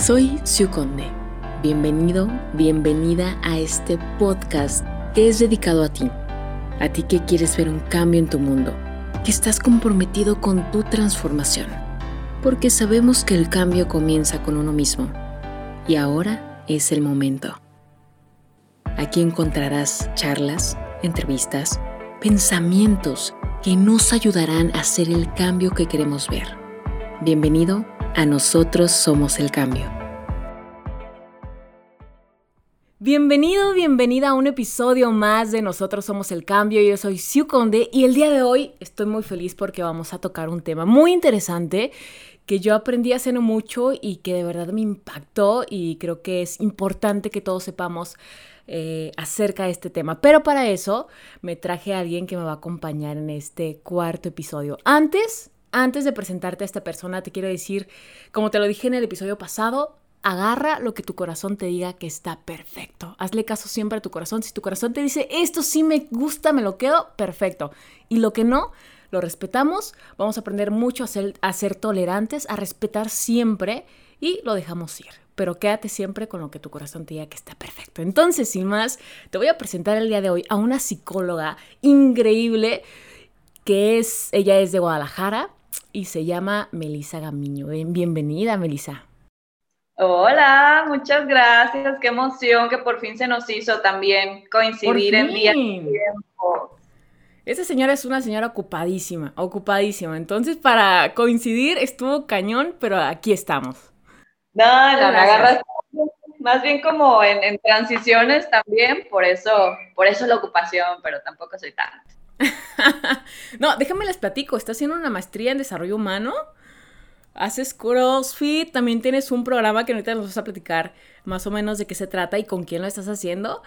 Soy Siu Conde. Bienvenido, bienvenida a este podcast que es dedicado a ti. A ti que quieres ver un cambio en tu mundo, que estás comprometido con tu transformación. Porque sabemos que el cambio comienza con uno mismo. Y ahora es el momento. Aquí encontrarás charlas, entrevistas, pensamientos que nos ayudarán a hacer el cambio que queremos ver. Bienvenido a Nosotros Somos el Cambio. Bienvenido, bienvenida a un episodio más de Nosotros Somos el Cambio. Yo soy Siu Conde y el día de hoy estoy muy feliz porque vamos a tocar un tema muy interesante que yo aprendí hace no mucho y que de verdad me impactó y creo que es importante que todos sepamos eh, acerca de este tema. Pero para eso me traje a alguien que me va a acompañar en este cuarto episodio. Antes antes de presentarte a esta persona, te quiero decir, como te lo dije en el episodio pasado, agarra lo que tu corazón te diga que está perfecto. Hazle caso siempre a tu corazón. Si tu corazón te dice, esto sí me gusta, me lo quedo, perfecto. Y lo que no, lo respetamos. Vamos a aprender mucho a ser, tolerantes, a respetar siempre y lo dejamos ir. Pero quédate siempre con lo que tu corazón te diga que está perfecto. Entonces, sin más, te voy a presentar el día de hoy a una psicóloga increíble que es, ella es de Guadalajara, y se llama Melisa Gamiño. Bienvenida, Melisa. Hola, muchas gracias. Qué emoción que por fin se nos hizo también coincidir en día tiempo. Esa señora es una señora ocupadísima, ocupadísima. Entonces, para coincidir estuvo cañón, pero aquí estamos. No, no, me agarras más bien como en, en, transiciones también, por eso, por eso la ocupación, pero tampoco soy tan. no, déjame les platico. Estás haciendo una maestría en desarrollo humano. Haces CrossFit. También tienes un programa que ahorita nos vas a platicar más o menos de qué se trata y con quién lo estás haciendo.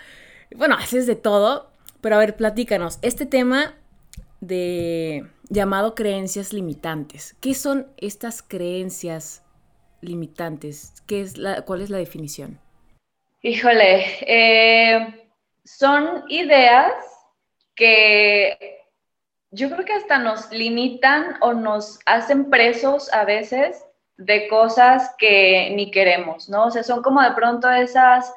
Bueno, haces de todo. Pero a ver, platícanos. Este tema de llamado creencias limitantes. ¿Qué son estas creencias limitantes? ¿Qué es la, ¿Cuál es la definición? Híjole, eh, son ideas que yo creo que hasta nos limitan o nos hacen presos a veces de cosas que ni queremos, ¿no? O sea, son como de pronto esas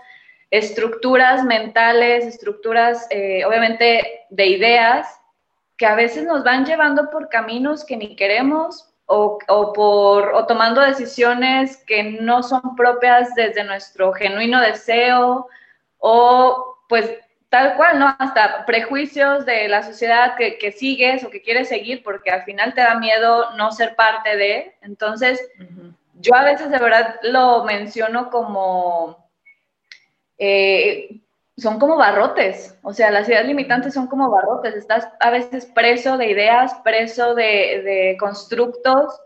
estructuras mentales, estructuras eh, obviamente de ideas que a veces nos van llevando por caminos que ni queremos o, o, por, o tomando decisiones que no son propias desde nuestro genuino deseo o pues Tal cual, ¿no? Hasta prejuicios de la sociedad que, sigues o que quieres seguir porque al final te da miedo no ser parte de. Entonces, yo a veces de verdad lo menciono como, eh, son como barrotes, o sea, las ideas limitantes son como barrotes, estás a veces preso de ideas, preso de, de constructos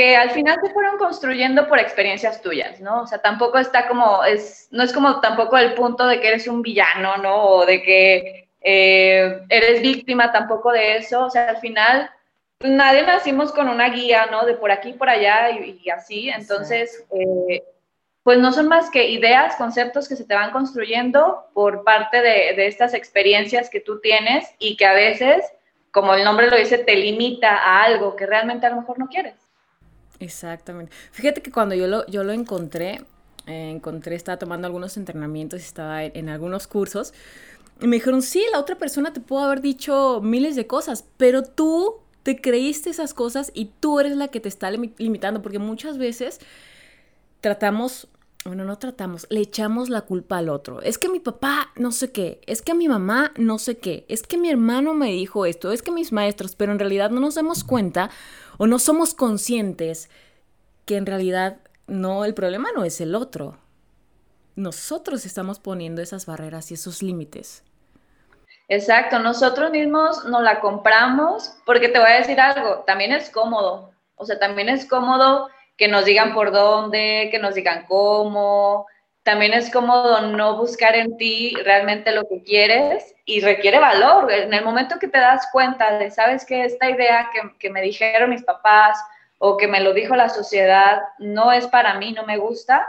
que al final se fueron construyendo por experiencias tuyas, ¿no? O sea, tampoco está como, es, no es como tampoco el punto de que eres un villano, ¿no? O de que eh, eres víctima tampoco de eso, o sea, al final nadie nacimos con una guía, ¿no? De por aquí, por allá y, así, entonces, eh, pues no son más que ideas, conceptos que se te van construyendo por parte de, de estas experiencias que tú tienes y que a veces, como el nombre lo dice, te limita a algo que realmente a lo mejor no quieres. Exactamente. Fíjate que cuando yo lo, yo lo encontré, eh, encontré, estaba tomando algunos entrenamientos, estaba en, algunos cursos, y me dijeron, sí, la otra persona te pudo haber dicho miles de cosas, pero tú te creíste esas cosas y tú eres la que te está limitando, porque muchas veces tratamos, bueno, no tratamos, le echamos la culpa al otro. Es que mi papá no sé qué, es que mi mamá no sé qué, es que mi hermano me dijo esto, es que mis maestros, pero en realidad no nos damos cuenta o no somos conscientes que en realidad no, el problema no es el otro. Nosotros estamos poniendo esas barreras y esos límites. Exacto, nosotros mismos nos la compramos porque te voy a decir algo, también es cómodo, o sea, también es cómodo que nos digan por dónde, que nos digan cómo, también es cómodo no buscar en ti realmente lo que quieres y requiere valor. En el momento que te das cuenta de, sabes que esta idea que, me dijeron mis papás o que me lo dijo la sociedad no es para mí, no me gusta,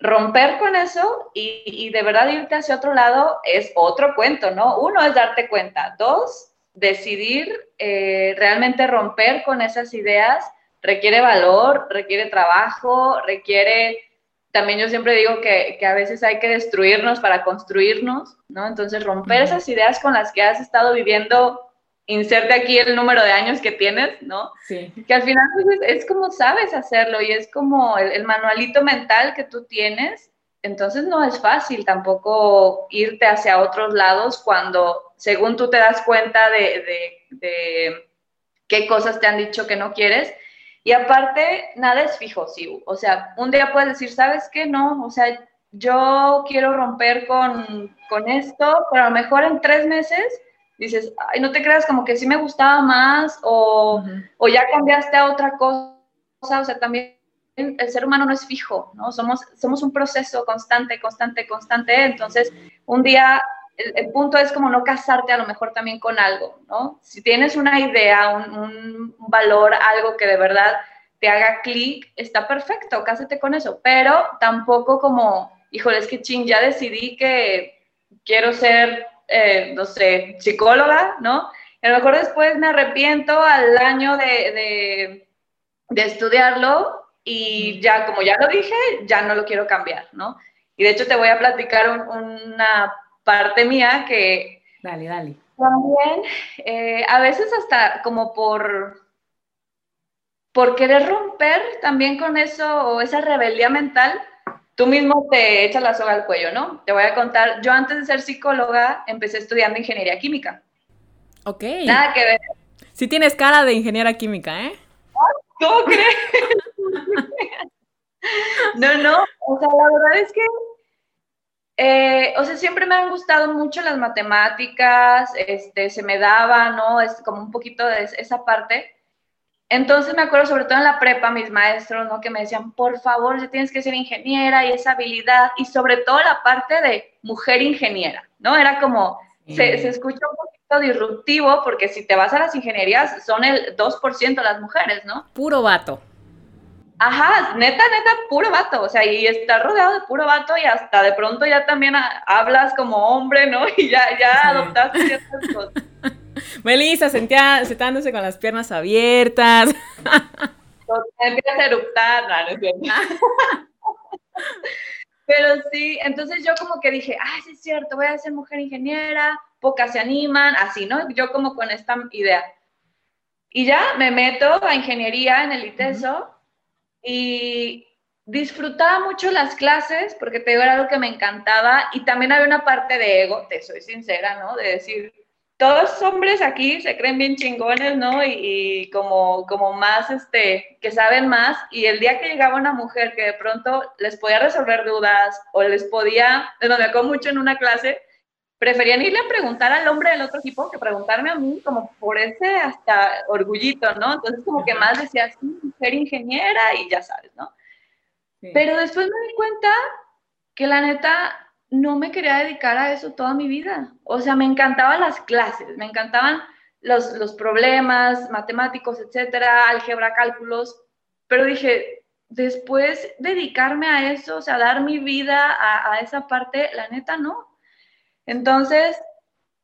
romper con eso y, de verdad irte hacia otro lado es otro cuento, ¿no? Uno es darte cuenta. Dos, decidir eh, realmente romper con esas ideas requiere valor, requiere trabajo, requiere, también yo siempre digo que, que, a veces hay que destruirnos para construirnos, ¿no? Entonces romper esas ideas con las que has estado viviendo, inserte aquí el número de años que tienes, ¿no? Sí. Que al final pues, es, como sabes hacerlo y es como el, manualito mental que tú tienes, entonces no es fácil tampoco irte hacia otros lados cuando según tú te das cuenta de, de, de qué cosas te han dicho que no quieres y aparte, nada es fijo, sí. O sea, un día puedes decir, ¿sabes qué? No, o sea, yo quiero romper con, con esto, pero a lo mejor en tres meses dices, ay, no te creas, como que sí me gustaba más, o, o ya cambiaste a otra cosa. O sea, también el ser humano no es fijo, ¿no? Somos, somos un proceso constante, constante, constante. Entonces, un día el, punto es como no casarte a lo mejor también con algo, ¿no? Si tienes una idea, un, valor, algo que de verdad te haga clic, está perfecto, cásate con eso, pero tampoco como, híjole, es que ching, ya decidí que quiero ser, eh, no sé, psicóloga, ¿no? a lo mejor después me arrepiento al año de, de estudiarlo y ya, como ya lo dije, ya no lo quiero cambiar, ¿no? Y de hecho te voy a platicar una parte mía que... Dale, dale. También, eh, a veces hasta como por, por querer romper también con eso o esa rebeldía mental, tú mismo te echas la soga al cuello, ¿no? Te voy a contar, yo antes de ser psicóloga empecé estudiando ingeniería química. Ok. Nada que ver. Sí tienes cara de ingeniera química, ¿eh? ¿Cómo crees? no, no, o sea, la verdad es que eh, o sea, siempre me han gustado mucho las matemáticas, este, se me daba, ¿no? Es como un poquito de esa parte. Entonces me acuerdo sobre todo en la prepa, mis maestros, ¿no? Que me decían, por favor, ya tienes que ser ingeniera y esa habilidad, y sobre todo la parte de mujer ingeniera, ¿no? Era como, se, se escucha un poquito disruptivo, porque si te vas a las ingenierías, son el 2% las mujeres, ¿no? Puro vato. Ajá, neta, neta, puro vato, o sea, y está rodeado de puro vato y hasta de pronto ya también hablas como hombre, ¿no? Y ya, ya adoptaste ciertas cosas. Melissa, sentía, sentándose con las piernas abiertas. Empieza a eruptar, no, no es cierto. Pero sí, entonces yo como que dije, ah, sí es cierto, voy a ser mujer ingeniera, pocas se animan, así, ¿no? Yo como con esta idea. Y ya me meto a ingeniería en el ITESO y disfrutaba mucho las clases porque te digo, era algo que me encantaba y también había una parte de ego, te soy sincera, ¿no? De decir, todos hombres aquí se creen bien chingones, ¿no? Y, como, como más, este, que saben más y el día que llegaba una mujer que de pronto les podía resolver dudas o les podía, me acuerdo mucho en una clase, preferían irle a preguntar al hombre del otro equipo que preguntarme a mí, como por ese hasta orgullito, ¿no? Entonces como que más decía, sí, ser ingeniera y ya sabes, ¿no? Pero después me di cuenta que la neta no me quería dedicar a eso toda mi vida. O sea, me encantaban las clases, me encantaban los, los problemas matemáticos, etcétera, álgebra, cálculos, pero dije, después dedicarme a eso, o sea, dar mi vida a, a esa parte, la neta no. Entonces,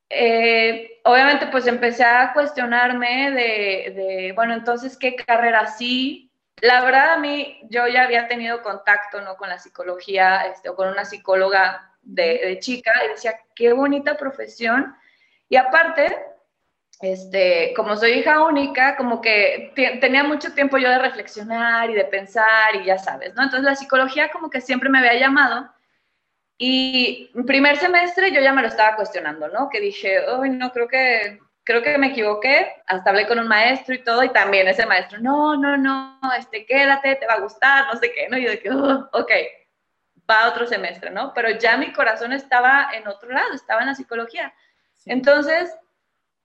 eh, obviamente pues empecé a cuestionarme de, bueno, entonces, ¿qué carrera sí? La verdad a mí, yo ya había tenido contacto, ¿no? Con la psicología, este, con una psicóloga de, chica, y decía, qué bonita profesión. Y aparte, este, como soy hija única, como que tenía mucho tiempo yo de reflexionar y de pensar y ya sabes, ¿no? Entonces la psicología como que siempre me había llamado y primer semestre yo ya me lo estaba cuestionando, ¿no? Que dije, uy, no, creo que, creo que me equivoqué. Hasta hablé con un maestro y todo, y también ese maestro, no, no, no, este, quédate, te va a gustar, no sé qué, ¿no? Y yo de que, oh, ok, va otro semestre, ¿no? Pero ya mi corazón estaba en otro lado, estaba en la psicología. Entonces,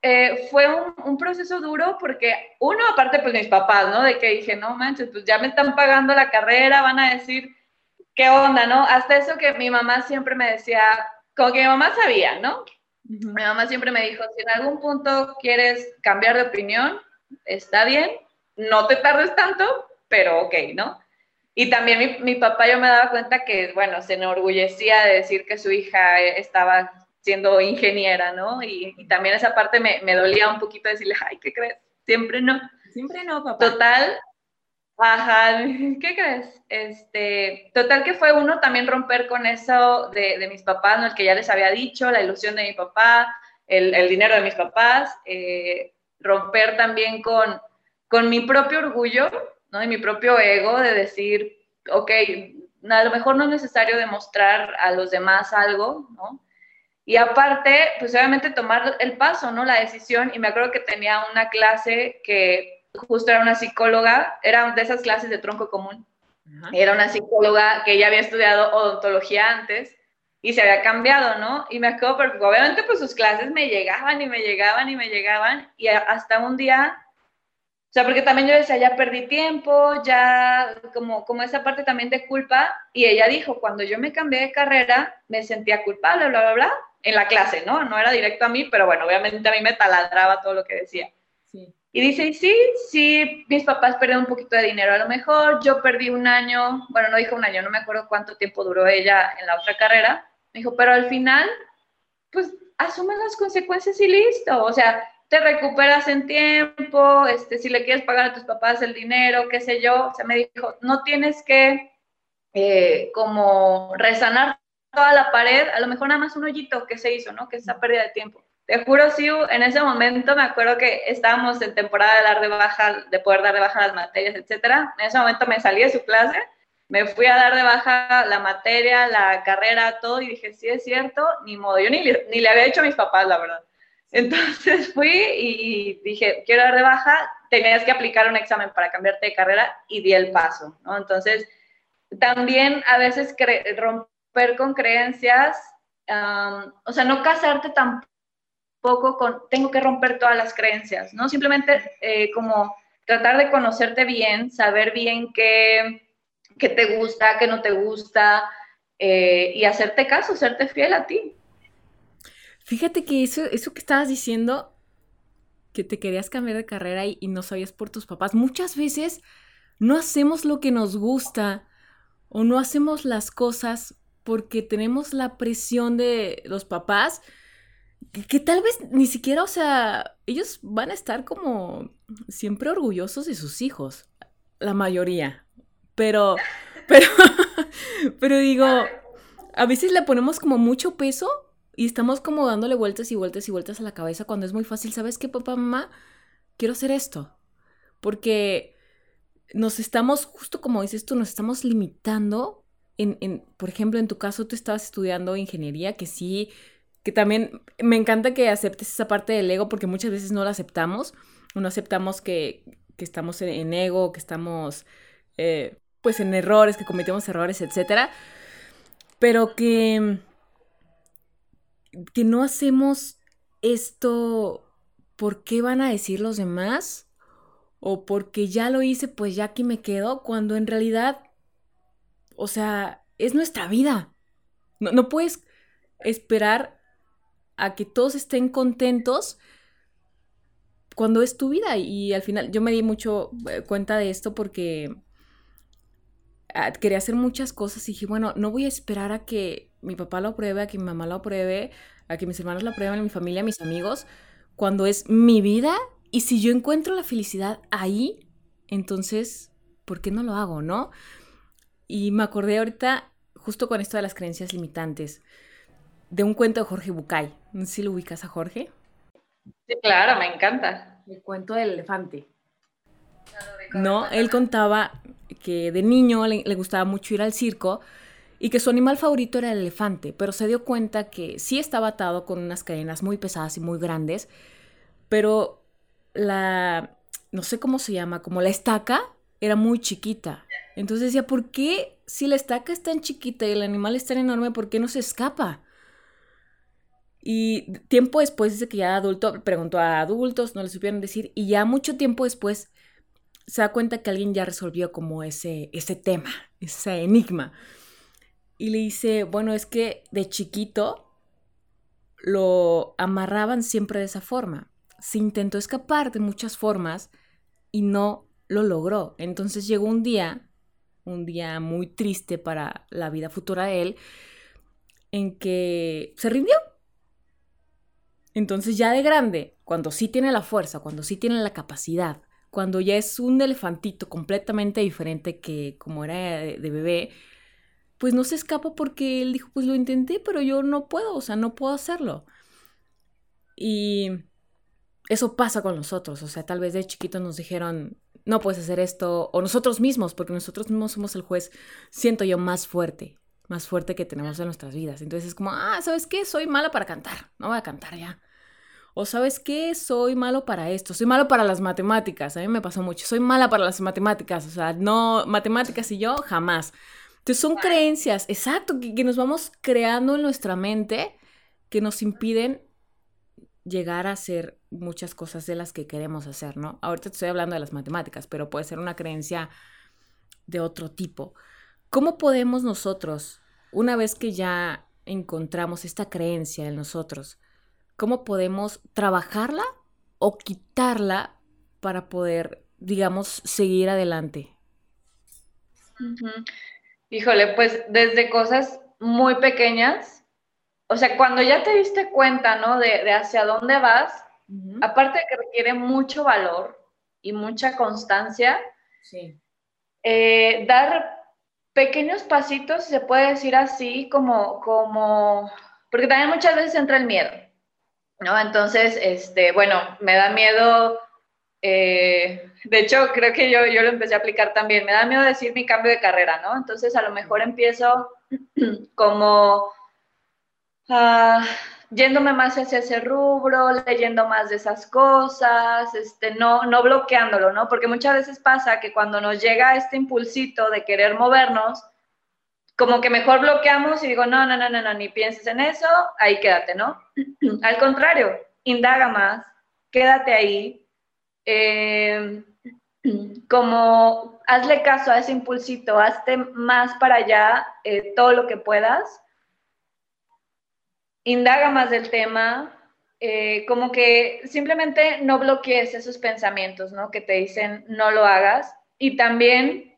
eh, fue un, un, proceso duro porque, uno, aparte, pues mis papás, ¿no? De que dije, no manches, pues ya me están pagando la carrera, van a decir qué onda, ¿no? Hasta eso que mi mamá siempre me decía, como que mi mamá sabía, ¿no? Mi mamá siempre me dijo, si en algún punto quieres cambiar de opinión, está bien, no te tardes tanto, pero ok, ¿no? Y también mi, mi, papá yo me daba cuenta que, bueno, se enorgullecía de decir que su hija estaba siendo ingeniera, ¿no? Y, y también esa parte me, me, dolía un poquito decirle, ay, ¿qué crees? Siempre no. Siempre no, papá. Total, Ajá, ¿qué crees? Este, total que fue uno también romper con eso de, mis papás, ¿no? El que ya les había dicho, la ilusión de mi papá, el, dinero de mis papás, eh, romper también con, con mi propio orgullo, ¿no? Y mi propio ego de decir, ok, a lo mejor no es necesario demostrar a los demás algo, ¿no? Y aparte, pues obviamente tomar el paso, ¿no? La decisión. Y me acuerdo que tenía una clase que justo era una psicóloga, era de esas clases de tronco común. Era una psicóloga que ya había estudiado odontología antes y se había cambiado, ¿no? Y me acuerdo, porque obviamente pues sus clases me llegaban y me llegaban y me llegaban y hasta un día o sea, porque también yo decía, ya perdí tiempo, ya como, como esa parte también de culpa. Y ella dijo, cuando yo me cambié de carrera, me sentía culpable, bla, bla, bla, en la clase, ¿no? No era directo a mí, pero bueno, obviamente a mí me taladraba todo lo que decía. Y dice, sí, sí, mis papás perdieron un poquito de dinero a lo mejor, yo perdí un año, bueno, no dijo un año, no me acuerdo cuánto tiempo duró ella en la otra carrera. Me dijo, pero al final, pues asume las consecuencias y listo. O sea, te recuperas en tiempo, este, si le quieres pagar a tus papás el dinero, qué sé yo. O sea, me dijo, no tienes que eh, como resanar toda la pared, a lo mejor nada más un hoyito que se hizo, ¿no? Que es esa pérdida de tiempo. Te juro, Siu, en ese momento me acuerdo que estábamos en temporada de dar de baja, de poder dar de baja las materias, etcétera. En ese momento me salí de su clase, me fui a dar de baja la materia, la carrera, todo, y dije, sí, es cierto, ni modo. Yo ni, ni le había dicho a mis papás, la verdad. Entonces fui y dije, quiero dar de baja, tenías que aplicar un examen para cambiarte de carrera y di el paso, ¿no? Entonces, también a veces romper con creencias, o sea, no casarte tampoco con, tengo que romper todas las creencias, ¿no? Simplemente eh, como tratar de conocerte bien, saber bien qué, qué te gusta, qué no te gusta, eh, y hacerte caso, serte fiel a ti. Fíjate que eso, eso que estabas diciendo, que te querías cambiar de carrera y, no sabías por tus papás, muchas veces no hacemos lo que nos gusta o no hacemos las cosas porque tenemos la presión de los papás, que, tal vez ni siquiera, o sea, ellos van a estar como siempre orgullosos de sus hijos, la mayoría, pero, pero, pero digo, a veces le ponemos como mucho peso y estamos como dándole vueltas y vueltas y vueltas a la cabeza cuando es muy fácil. ¿Sabes qué, papá, mamá? Quiero hacer esto. Porque nos estamos, justo como dices tú, nos estamos limitando. En, en, por ejemplo, en tu caso, tú estabas estudiando ingeniería, que sí, que también me encanta que aceptes esa parte del ego, porque muchas veces no la aceptamos. No aceptamos que, que estamos en, ego, que estamos, eh, pues, en errores, que cometemos errores, etc. Pero que que no hacemos esto ¿por qué van a decir los demás? O porque ya lo hice, pues ya aquí me quedo, cuando en realidad, o sea, es nuestra vida. No, no puedes esperar a que todos estén contentos cuando es tu vida. Y al final yo me di mucho eh, cuenta de esto porque ah, quería hacer muchas cosas y dije, bueno, no voy a esperar a que mi papá lo apruebe, a que mi mamá lo apruebe, a que mis hermanos lo aprueben, mi familia, mis amigos, cuando es mi vida y si yo encuentro la felicidad ahí, entonces, ¿por qué no lo hago, no? Y me acordé ahorita, justo con esto de las creencias limitantes, de un cuento de Jorge Bucay. No sé si lo ubicas a Jorge. Sí, claro, me encanta. El cuento del elefante. No, él contaba que de niño le, le gustaba mucho ir al circo y que su animal favorito era el elefante, pero se dio cuenta que sí estaba atado con unas cadenas muy pesadas y muy grandes, pero la, no sé cómo se llama, como la estaca era muy chiquita. Entonces decía, ¿por qué si la estaca es tan chiquita y el animal es tan enorme, por qué no se escapa? Y tiempo después, dice que ya adulto, preguntó a adultos, no le supieron decir, y ya mucho tiempo después se da cuenta que alguien ya resolvió como ese, ese tema, ese enigma. Y le dice, bueno, es que de chiquito lo amarraban siempre de esa forma. Se intentó escapar de muchas formas y no lo logró. Entonces llegó un día, un día muy triste para la vida futura de él, en que se rindió. Entonces ya de grande, cuando sí tiene la fuerza, cuando sí tiene la capacidad cuando ya es un elefantito completamente diferente que como era de bebé, pues no se escapa porque él dijo, pues lo intenté, pero yo no puedo, o sea, no puedo hacerlo. Y eso pasa con nosotros, o sea, tal vez de chiquitos nos dijeron, no puedes hacer esto, o nosotros mismos, porque nosotros mismos somos el juez, siento yo, más fuerte, más fuerte que tenemos en nuestras vidas. Entonces es como, ah, ¿sabes qué? Soy mala para cantar, no voy a cantar ya. O sabes qué, soy malo para esto, soy malo para las matemáticas, a mí me pasó mucho, soy mala para las matemáticas, o sea, no, matemáticas y yo jamás. Entonces son creencias, exacto, que, nos vamos creando en nuestra mente que nos impiden llegar a hacer muchas cosas de las que queremos hacer, ¿no? Ahorita estoy hablando de las matemáticas, pero puede ser una creencia de otro tipo. ¿Cómo podemos nosotros, una vez que ya encontramos esta creencia en nosotros, cómo podemos trabajarla o quitarla para poder, digamos, seguir adelante? Híjole, pues desde cosas muy pequeñas, o sea, cuando ya te diste cuenta, ¿no? De, hacia dónde vas, aparte de que requiere mucho valor y mucha constancia, eh, dar pequeños pasitos, se puede decir así, como, como, porque también muchas veces entra el miedo, ¿no? Entonces, este, bueno, me da miedo eh, de hecho, creo que yo, yo lo empecé a aplicar también. Me da miedo decir mi cambio de carrera, ¿no? Entonces, a lo mejor empiezo como uh, yéndome más hacia ese rubro, leyendo más de esas cosas, este, no, no bloqueándolo, ¿no? Porque muchas veces pasa que cuando nos llega este impulsito de querer movernos, como que mejor bloqueamos y digo, no, no, no, no, no, ni pienses en eso, ahí quédate, ¿no? Al contrario, indaga más, quédate ahí, eh, como hazle caso a ese impulsito, hazte más para allá eh, todo lo que puedas, indaga más del tema, eh, como que simplemente no bloquees esos pensamientos, ¿no? Que te dicen no lo hagas. Y también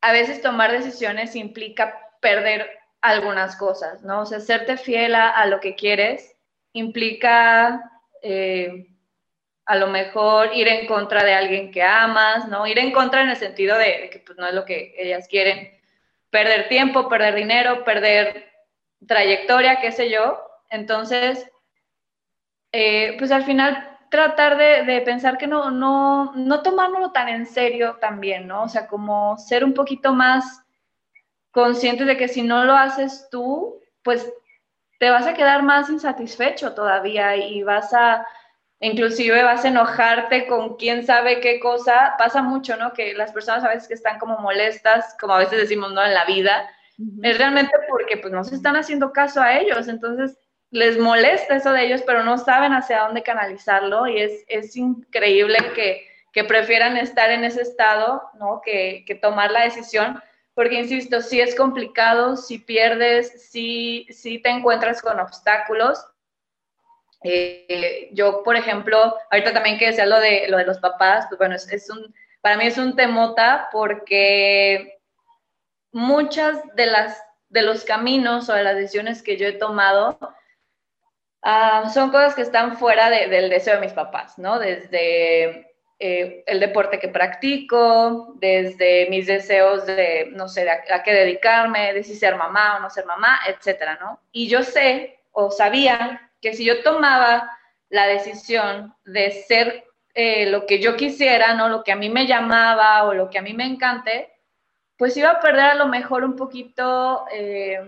a veces tomar decisiones implica perder algunas cosas, ¿no? O sea, serte fiel a, lo que quieres implica a lo mejor ir en contra de alguien que amas, ¿no? Ir en contra en el sentido de, que pues, no es lo que ellas quieren, perder tiempo, perder dinero, perder trayectoria, qué sé yo. Entonces, eh, pues al final tratar de, pensar que no, no, no tomárnoslo tan en serio también, ¿no? O sea, como ser un poquito más conscientes de que si no lo haces tú, pues te vas a quedar más insatisfecho todavía y vas a inclusive vas a enojarte con quién sabe qué cosa. Pasa mucho, ¿no? Que las personas a veces que están como molestas, como a veces decimos, ¿no? En la vida, es realmente porque pues no se están haciendo caso a ellos, entonces les molesta eso de ellos, pero no saben hacia dónde canalizarlo y es, es increíble que, que, prefieran estar en ese estado, ¿no? Que, que tomar la decisión. Porque, insisto, si es complicado, si pierdes, si, si te encuentras con obstáculos, eh, yo, por ejemplo, ahorita también que decía lo de, lo de los papás, pues bueno, es, un, para mí es un temota porque muchas de las de los caminos o de las decisiones que yo he tomado ah, son cosas que están fuera del deseo de mis papás, ¿no? Desde eh, el deporte que practico, desde mis deseos de, no sé, a, qué dedicarme, de si ser mamá o no ser mamá, etcétera, ¿no? Y yo sé o sabía que si yo tomaba la decisión de ser eh, lo que yo quisiera, ¿no? Lo que a mí me llamaba o lo que a mí me encante, pues iba a perder a lo mejor un poquito, eh,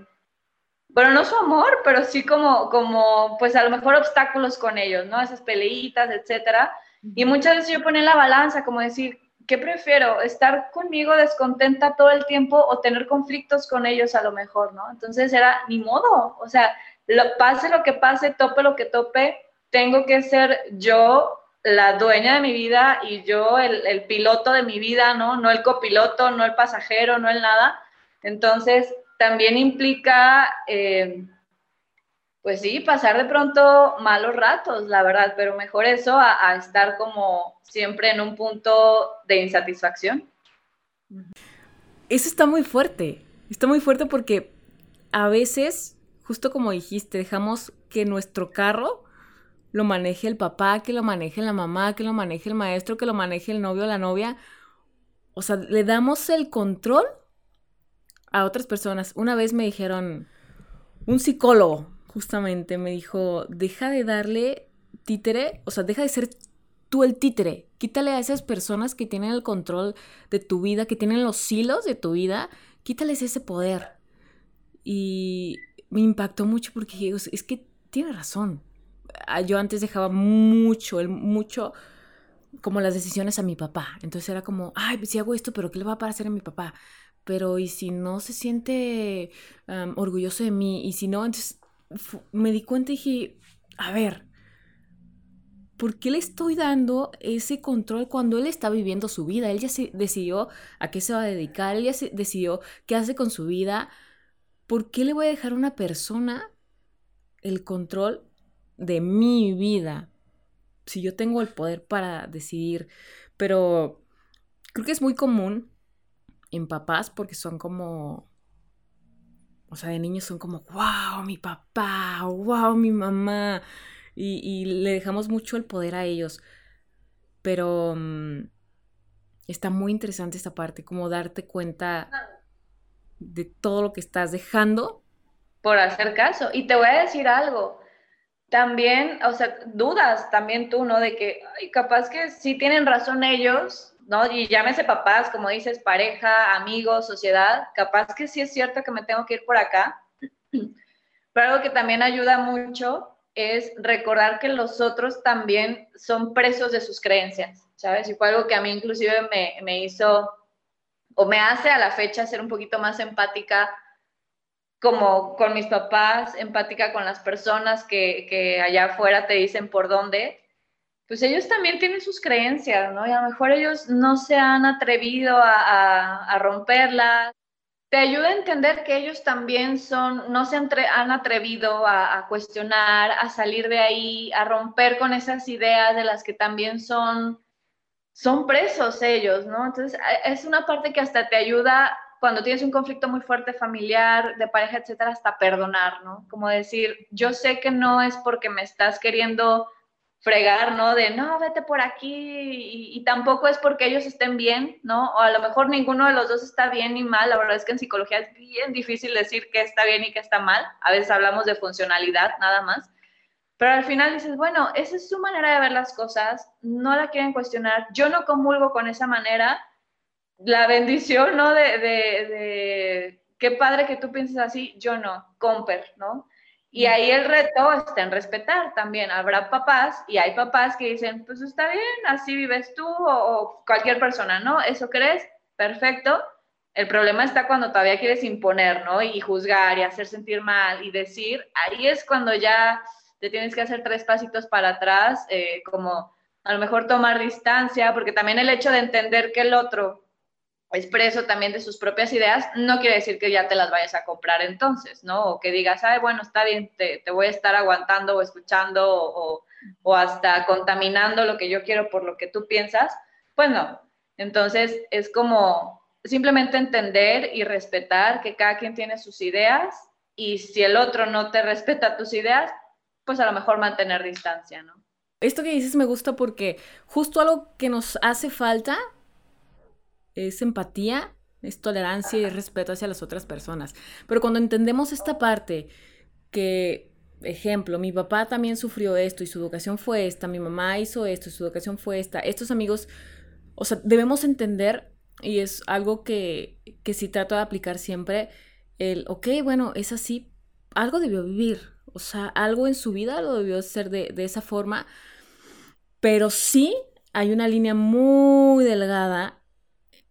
bueno, no su amor, pero sí como, como, pues a lo mejor obstáculos con ellos, ¿no? Esas peleitas, etcétera. Y muchas veces yo ponía la balanza, como decir, ¿qué prefiero? ¿Estar conmigo descontenta todo el tiempo o tener conflictos con ellos a lo mejor, ¿no? Entonces era ni modo, o sea, pase lo que pase, tope lo que tope, tengo que ser yo la dueña de mi vida y yo el, piloto de mi vida, ¿no? No el copiloto, no el pasajero, no el nada. Entonces, también implica, eh, pues sí, pasar de pronto malos ratos, la verdad, pero mejor eso a, a estar como siempre en un punto de insatisfacción. Eso está muy fuerte, está muy fuerte porque a veces justo como dijiste, dejamos que nuestro carro lo maneje el papá, que lo maneje la mamá, que lo maneje el maestro, que lo maneje el novio o la novia. O sea, le damos el control a otras personas. Una vez me dijeron, un psicólogo justamente me dijo, deja de darle títere, o sea, deja de ser tú el títere, quítale a esas personas que tienen el control de tu vida, que tienen los hilos de tu vida, quítales ese poder. Y me impactó mucho porque es que tiene razón. Ah, yo antes dejaba mucho, el, mucho como las decisiones a mi papá. Entonces era como, ay, si hago esto, pero ¿qué le va a hacer a mi papá? Pero ¿y si no se siente orgulloso de mí? Y si no, entonces me di cuenta y dije, a ver, ¿por qué le estoy dando ese control cuando él está viviendo su vida? Él ya se decidió a qué se va a dedicar, él ya se decidió qué hace con su vida. ¿Por qué le voy a dejar a una persona el control de mi vida? Si yo tengo el poder para decidir. Pero creo que es muy común en papás porque son como o sea, de niños son como, wow, mi papá, wow, mi mamá y, le dejamos mucho el poder a ellos. Pero mm, está muy interesante esta parte, como darte cuenta de todo lo que estás dejando. Por hacer caso. Y te voy a decir algo. También, o sea, dudas también tú, ¿no? De que, ay, capaz que sí tienen razón ellos, ¿no? Y llámese papás, como dices, pareja, amigos, sociedad, capaz que sí es cierto que me tengo que ir por acá. Pero algo que también ayuda mucho es recordar que los otros también son presos de sus creencias, ¿sabes? Y fue algo que a mí inclusive me, hizo o me hace a la fecha ser un poquito más empática como con mis papás, empática con las personas que, allá afuera te dicen por dónde, pues ellos también tienen sus creencias, ¿no? Y a lo mejor ellos no se han atrevido a, a romperlas, te ayuda a entender que ellos también son, no se han atrevido a, cuestionar, a salir de ahí, a romper con esas ideas de las que también son, son presos ellos, ¿no? Entonces, es una parte que hasta te ayuda cuando tienes un conflicto muy fuerte familiar, de pareja, etcétera, hasta perdonar, ¿no? Como decir, yo sé que no es porque me estás queriendo fregar, ¿no? De, no, vete por aquí y, tampoco es porque ellos estén bien, ¿no? O a lo mejor ninguno de los dos está bien ni mal. La verdad es que en psicología es bien difícil decir qué está bien y qué está mal. A veces hablamos de funcionalidad nada más. Pero al final dices, bueno, esa es su manera de ver las cosas, no la quieren cuestionar. Yo no comulgo con esa manera. La bendición, ¿no? De, de, de qué padre que tú pienses así, yo no, comper, ¿no? Y ahí el reto está en respetar también. Habrá papás y hay papás que dicen, pues está bien, así vives tú o, cualquier persona, ¿no? ¿Eso crees? Perfecto. El problema está cuando todavía quieres imponer, ¿no? Y juzgar y hacer sentir mal y decir, ahí es cuando ya te tienes que hacer tres pasitos para atrás, eh, como a lo mejor tomar distancia, porque también el hecho de entender que el otro expreso también de sus propias ideas, no quiere decir que ya te las vayas a comprar entonces, ¿no? O que digas, ay, bueno, está bien, te, voy a estar aguantando o escuchando o, o, hasta contaminando lo que yo quiero por lo que tú piensas. Pues no. Entonces es como simplemente entender y respetar que cada quien tiene sus ideas y si el otro no te respeta tus ideas, pues a lo mejor mantener distancia, ¿no? Esto que dices me gusta porque justo algo que nos hace falta es empatía, es tolerancia y respeto hacia las otras personas. Pero cuando entendemos esta parte, que, ejemplo, mi papá también sufrió esto y su educación fue esta, mi mamá hizo esto y su educación fue esta, estos amigos, o sea, debemos entender, y es algo que, que sí trato de aplicar siempre, el, ok, bueno, es así, algo debió vivir, o sea, algo en su vida lo debió ser de, de esa forma, pero sí hay una línea muy delgada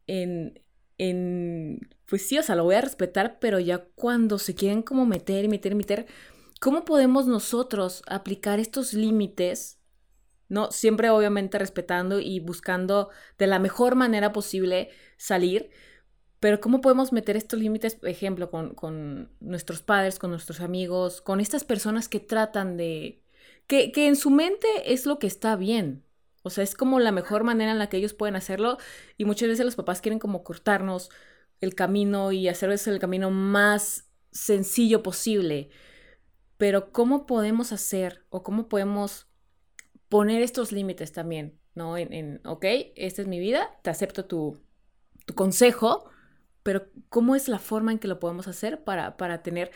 en, en, pues sí, o sea, lo voy a respetar, pero ya cuando se quieren como meter meter meter, ¿cómo podemos nosotros aplicar estos límites? ¿No? Siempre obviamente respetando y buscando de la mejor manera posible salir, pero ¿cómo podemos meter estos límites, por ejemplo, con, con, nuestros padres, con nuestros amigos, con estas personas que tratan de... Que, que en su mente es lo que está bien, o sea, es como la mejor manera en la que ellos pueden hacerlo y muchas veces los papás quieren como cortarnos el camino y hacerles el camino más sencillo posible. Pero ¿cómo podemos hacer o cómo podemos poner estos límites también, ¿no? En, ok, esta es mi vida, te acepto tu, tu, consejo, pero ¿cómo es la forma en que lo podemos hacer para, para tener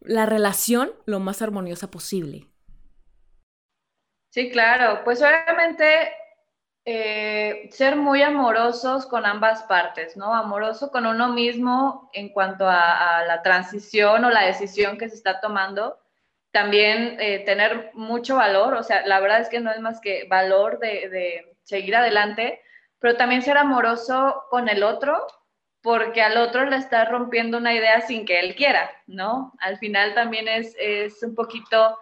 la relación lo más armoniosa posible? Sí, claro, pues obviamente eh, ser muy amorosos con ambas partes, ¿no? Amoroso con uno mismo en cuanto a, la transición o la decisión que se está tomando. También eh, tener mucho valor, o sea, la verdad es que no es más que valor de, de seguir adelante, pero también ser amoroso con el otro, porque al otro le está rompiendo una idea sin que él quiera, ¿no? Al final también es, es un poquito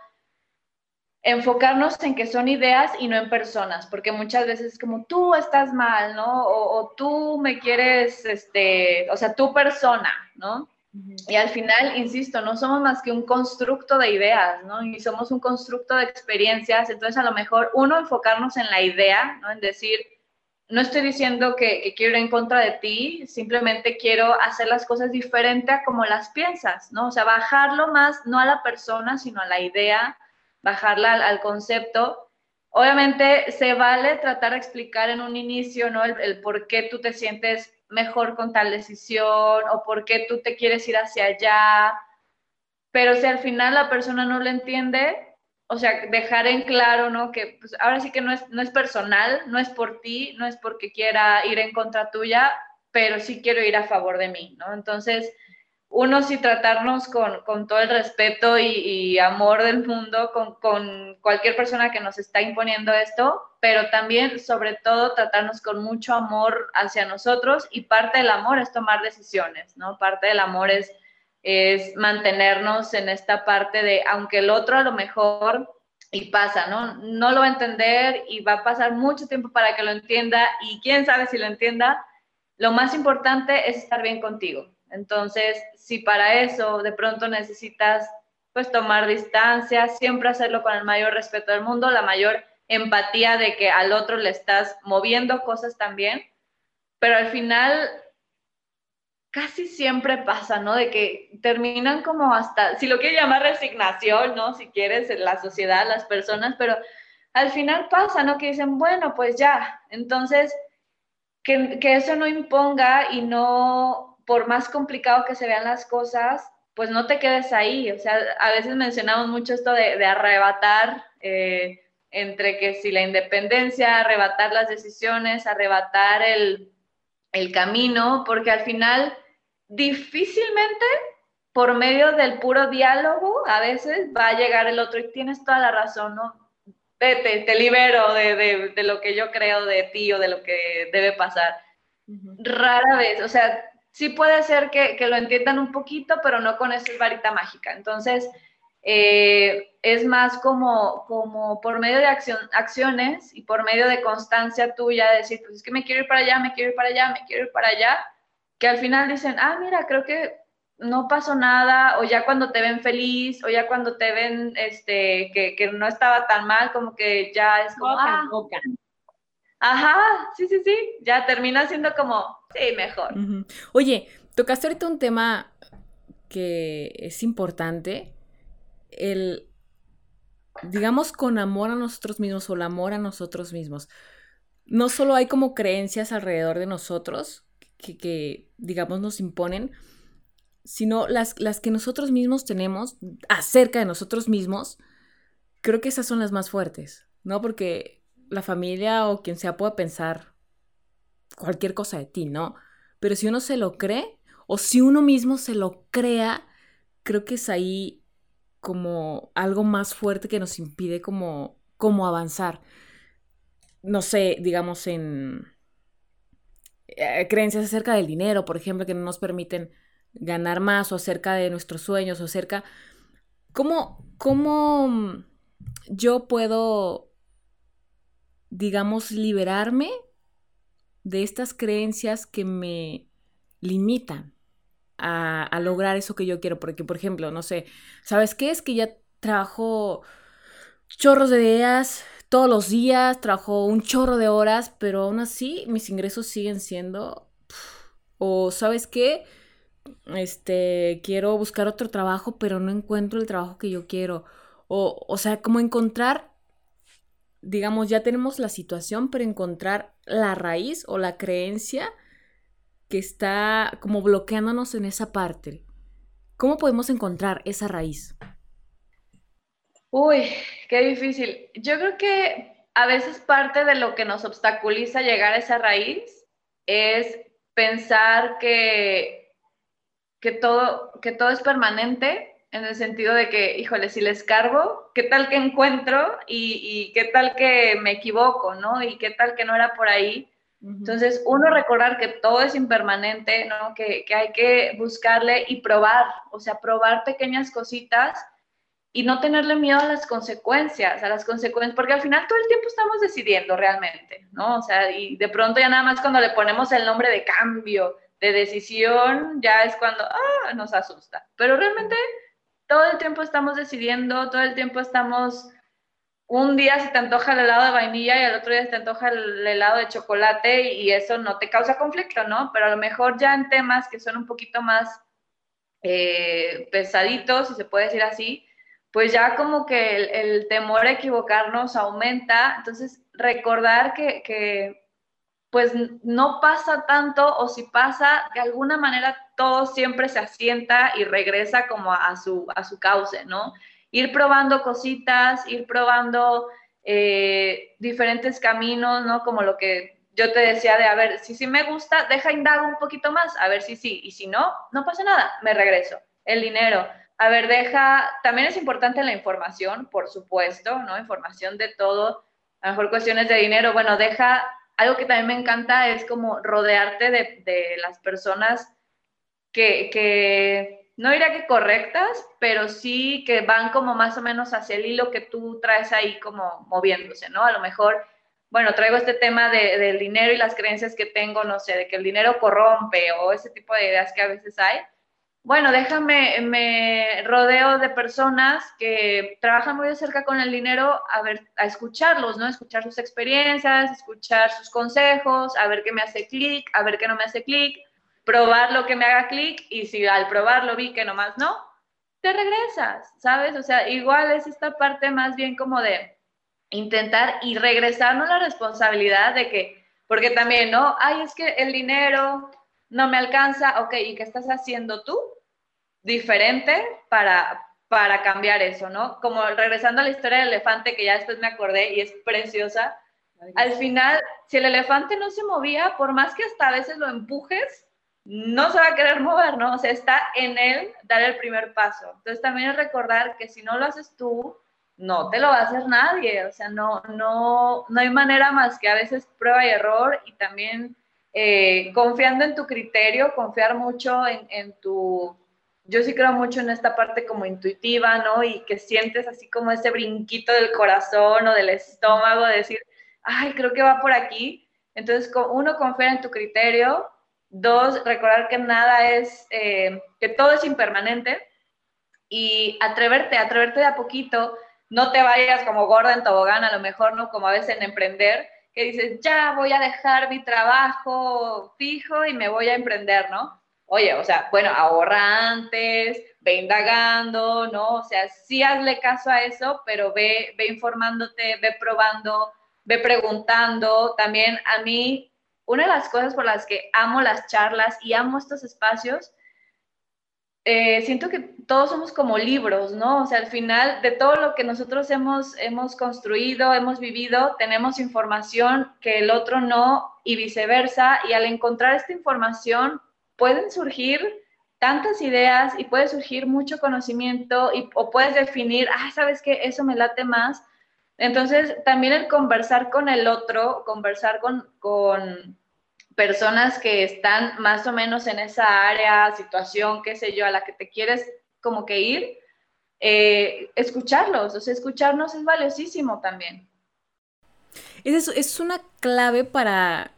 enfocarnos en que son ideas y no en personas, porque muchas veces es como tú estás mal, ¿no? O, tú me quieres, este, o sea, tu persona, ¿no? Y al final, insisto, no somos más que un constructo de ideas, ¿no? Y somos un constructo de experiencias, entonces a lo mejor uno enfocarnos en la idea, ¿no? En decir, no estoy diciendo que, que, quiero ir en contra de ti, simplemente quiero hacer las cosas diferente a como las piensas, ¿no? O sea, bajarlo más, no a la persona, sino a la idea, bajarla al, concepto. Obviamente se vale tratar de explicar en un inicio, ¿no? El, por qué tú te sientes mejor con tal decisión o por qué tú te quieres ir hacia allá. Pero si al final la persona no lo entiende, o sea, dejar en claro, ¿no? Que pues, ahora sí que no es, no es personal, no es por ti, no es porque quiera ir en contra tuya, pero sí quiero ir a favor de mí, ¿no? Entonces, uno sí tratarnos con, todo el respeto y, amor del mundo con, cualquier persona que nos está imponiendo esto, pero también, sobre todo, tratarnos con mucho amor hacia nosotros y parte del amor es tomar decisiones, ¿no? Parte del amor es, es mantenernos en esta parte de, aunque el otro a lo mejor, y pasa, ¿no? No lo va a entender y va a pasar mucho tiempo para que lo entienda y quién sabe si lo entienda, lo más importante es estar bien contigo entonces, si para eso de pronto necesitas pues tomar distancia, siempre hacerlo con el mayor respeto del mundo, la mayor empatía de que al otro le estás moviendo cosas también, pero al final casi siempre pasa, ¿no? De que terminan como hasta, si lo quieres llamar resignación, ¿no? Si quieres, la sociedad, las personas, pero al final pasa, ¿no? Que dicen, bueno, pues ya, entonces, que, que eso no imponga y no por más complicado que se vean las cosas, pues no te quedes ahí. O sea, a veces mencionamos mucho esto de, arrebatar, eh, entre que si la independencia, arrebatar las decisiones, arrebatar el, el camino, porque al final difícilmente por medio del puro diálogo a veces va a llegar el otro y tienes toda la razón, ¿no? Vete, te libero de, de, de lo que yo creo de ti o de lo que debe pasar. Rara vez, o sea, sí puede ser que, lo entiendan un poquito, pero no con esa varita mágica. Entonces, eh, es más como, como por medio de acción, acciones y por medio de constancia tuya, decir, pues es que me quiero ir para allá, me quiero ir para allá, me quiero ir para allá, que al final dicen, ah, mira, creo que no pasó nada, o ya cuando te ven feliz, o ya cuando te ven este, que, no estaba tan mal, como que ya es como, ah, Ajá, sí, sí, sí, ya termina siendo como, sí, mejor. Oye, tocaste ahorita un tema que es importante, el, digamos, con amor a nosotros mismos o el amor a nosotros mismos. No solo hay como creencias alrededor de nosotros que, digamos, nos imponen, sino las, las que nosotros mismos tenemos acerca de nosotros mismos, creo que esas son las más fuertes, ¿no? Porque la familia o quien sea puede pensar cualquier cosa de ti, ¿no? Pero si uno se lo cree o si uno mismo se lo crea, creo que es ahí como algo más fuerte que nos impide como, como avanzar. No sé, digamos en eh, creencias acerca del dinero, por ejemplo, que no nos permiten ganar más o acerca de nuestros sueños o acerca... ¿Cómo, cómo yo puedo digamos, liberarme de estas creencias que me limitan a, lograr eso que yo quiero. Porque, por ejemplo, no sé, ¿sabes qué? Es que ya trabajo chorros de días todos los días, trabajo un chorro de horas, pero aún así mis ingresos siguen siendo... O, ¿sabes qué? Este, quiero buscar otro trabajo, pero no encuentro el trabajo que yo quiero. O, o sea, como encontrar digamos, ya tenemos la situación, pero encontrar la raíz o la creencia que está como bloqueándonos en esa parte. ¿Cómo podemos encontrar esa raíz? Uy, qué difícil. Yo creo que a veces parte de lo que nos obstaculiza llegar a esa raíz es pensar que, que, todo, que todo es permanente en el sentido de que, híjole, si les cargo, ¿qué tal que encuentro y, y, qué tal que me equivoco, ¿no? Y qué tal que no era por ahí. Entonces, uno recordar que todo es impermanente, ¿no? Que, que, hay que buscarle y probar, o sea, probar pequeñas cositas y no tenerle miedo a las consecuencias, a las consecuencias, porque al final todo el tiempo estamos decidiendo realmente, ¿no? O sea, y de pronto ya nada más cuando le ponemos el nombre de cambio, de decisión, ya es cuando ah, nos asusta. Pero realmente todo el tiempo estamos decidiendo, todo el tiempo estamos, un día se te antoja el helado de vainilla y al otro día se te antoja el helado de chocolate y eso no te causa conflicto, ¿no? Pero a lo mejor ya en temas que son un poquito más eh, pesaditos, si se puede decir así, pues ya como que el, temor a equivocarnos aumenta. Entonces, recordar que, pues no pasa tanto o si pasa, de alguna manera todo siempre se asienta y regresa como a su, a su cauce, ¿no? Ir probando cositas, ir probando eh, diferentes caminos, ¿no? Como lo que yo te decía de, a ver, si sí me gusta, deja indago un poquito más, a ver si sí, y si no, no pasa nada, me regreso. El dinero, a ver, deja, también es importante la información, por supuesto, ¿no? Información de todo, a lo mejor cuestiones de dinero, bueno, deja, algo que también me encanta es como rodearte de, las personas que, que, no diría que correctas, pero sí que van como más o menos hacia el hilo que tú traes ahí como moviéndose, ¿no? A lo mejor, bueno, traigo este tema de, del dinero y las creencias que tengo, no sé, de que el dinero corrompe o ese tipo de ideas que a veces hay bueno, déjame, me rodeo de personas que trabajan muy de cerca con el dinero a ver, a escucharlos, ¿no? Escuchar sus experiencias, escuchar sus consejos, a ver qué me hace clic, a ver qué no me hace clic, probar lo que me haga clic y si al probarlo vi que nomás no, te regresas, ¿sabes? O sea, igual es esta parte más bien como de intentar y regresarnos la responsabilidad de que, porque también, ¿no? Ay, es que el dinero no me alcanza, ok, ¿y qué estás haciendo tú diferente para, para cambiar eso, ¿no? Como regresando a la historia del elefante, que ya después me acordé y es preciosa, al final, si el elefante no se movía, por más que hasta a veces lo empujes, no se va a querer mover, ¿no? O sea, está en él dar el primer paso. Entonces también es recordar que si no lo haces tú, no te lo va a hacer nadie, o sea, no, no, no hay manera más que a veces prueba y error y también eh, confiando en tu criterio, confiar mucho en, en, tu... Yo sí creo mucho en esta parte como intuitiva, ¿no? Y que sientes así como ese brinquito del corazón o del estómago de decir, ay, creo que va por aquí. Entonces, uno, confiar en tu criterio. Dos, recordar que nada es, eh, que todo es impermanente. Y atreverte, atreverte de a poquito. No te vayas como gorda en tobogán, a lo mejor, ¿no? Como a veces en emprender, que dices, ya voy a dejar mi trabajo fijo y me voy a emprender, ¿no? Oye, o sea, bueno, ahorra antes, ve indagando, ¿no? O sea, sí hazle caso a eso, pero ve, ve informándote, ve probando, ve preguntando. También a mí, una de las cosas por las que amo las charlas y amo estos espacios eh, siento que todos somos como libros, ¿no? O sea, al final de todo lo que nosotros hemos, hemos construido, hemos vivido, tenemos información que el otro no y viceversa. Y al encontrar esta información pueden surgir tantas ideas y puede surgir mucho conocimiento y, o puedes definir, ah, sabes que eso me late más. Entonces, también el conversar con el otro, conversar con, con personas que están más o menos en esa área, situación, qué sé yo, a la que te quieres como que ir, eh, escucharlos, o sea, escucharnos es valiosísimo también. Es, es una clave para,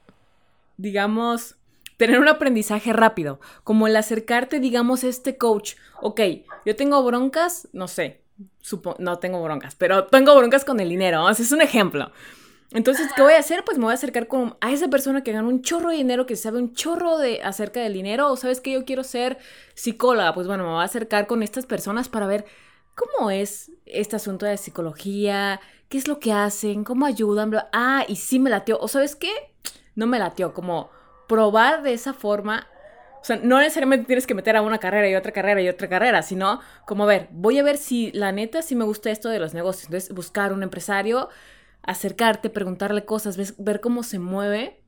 digamos, tener un aprendizaje rápido, como el acercarte, digamos, a este coach. Ok, yo tengo broncas, no sé, no tengo broncas, pero tengo broncas con el dinero, es un ejemplo. Entonces, ¿qué voy a hacer? Pues me voy a acercar con, a esa persona que gana un chorro de dinero, que sabe un chorro de, acerca del dinero, o sabes que yo quiero ser psicóloga, pues bueno, me voy a acercar con estas personas para ver cómo es este asunto de psicología, qué es lo que hacen, cómo ayudan, ah, y sí me latió, o sabes qué, no me latió, como probar de esa forma. O sea, no necesariamente tienes que meter a una carrera y otra carrera y otra carrera, sino como, ver, voy a ver si la neta sí me gusta esto de los negocios. Entonces, buscar un empresario, acercarte, preguntarle cosas, ver cómo se mueve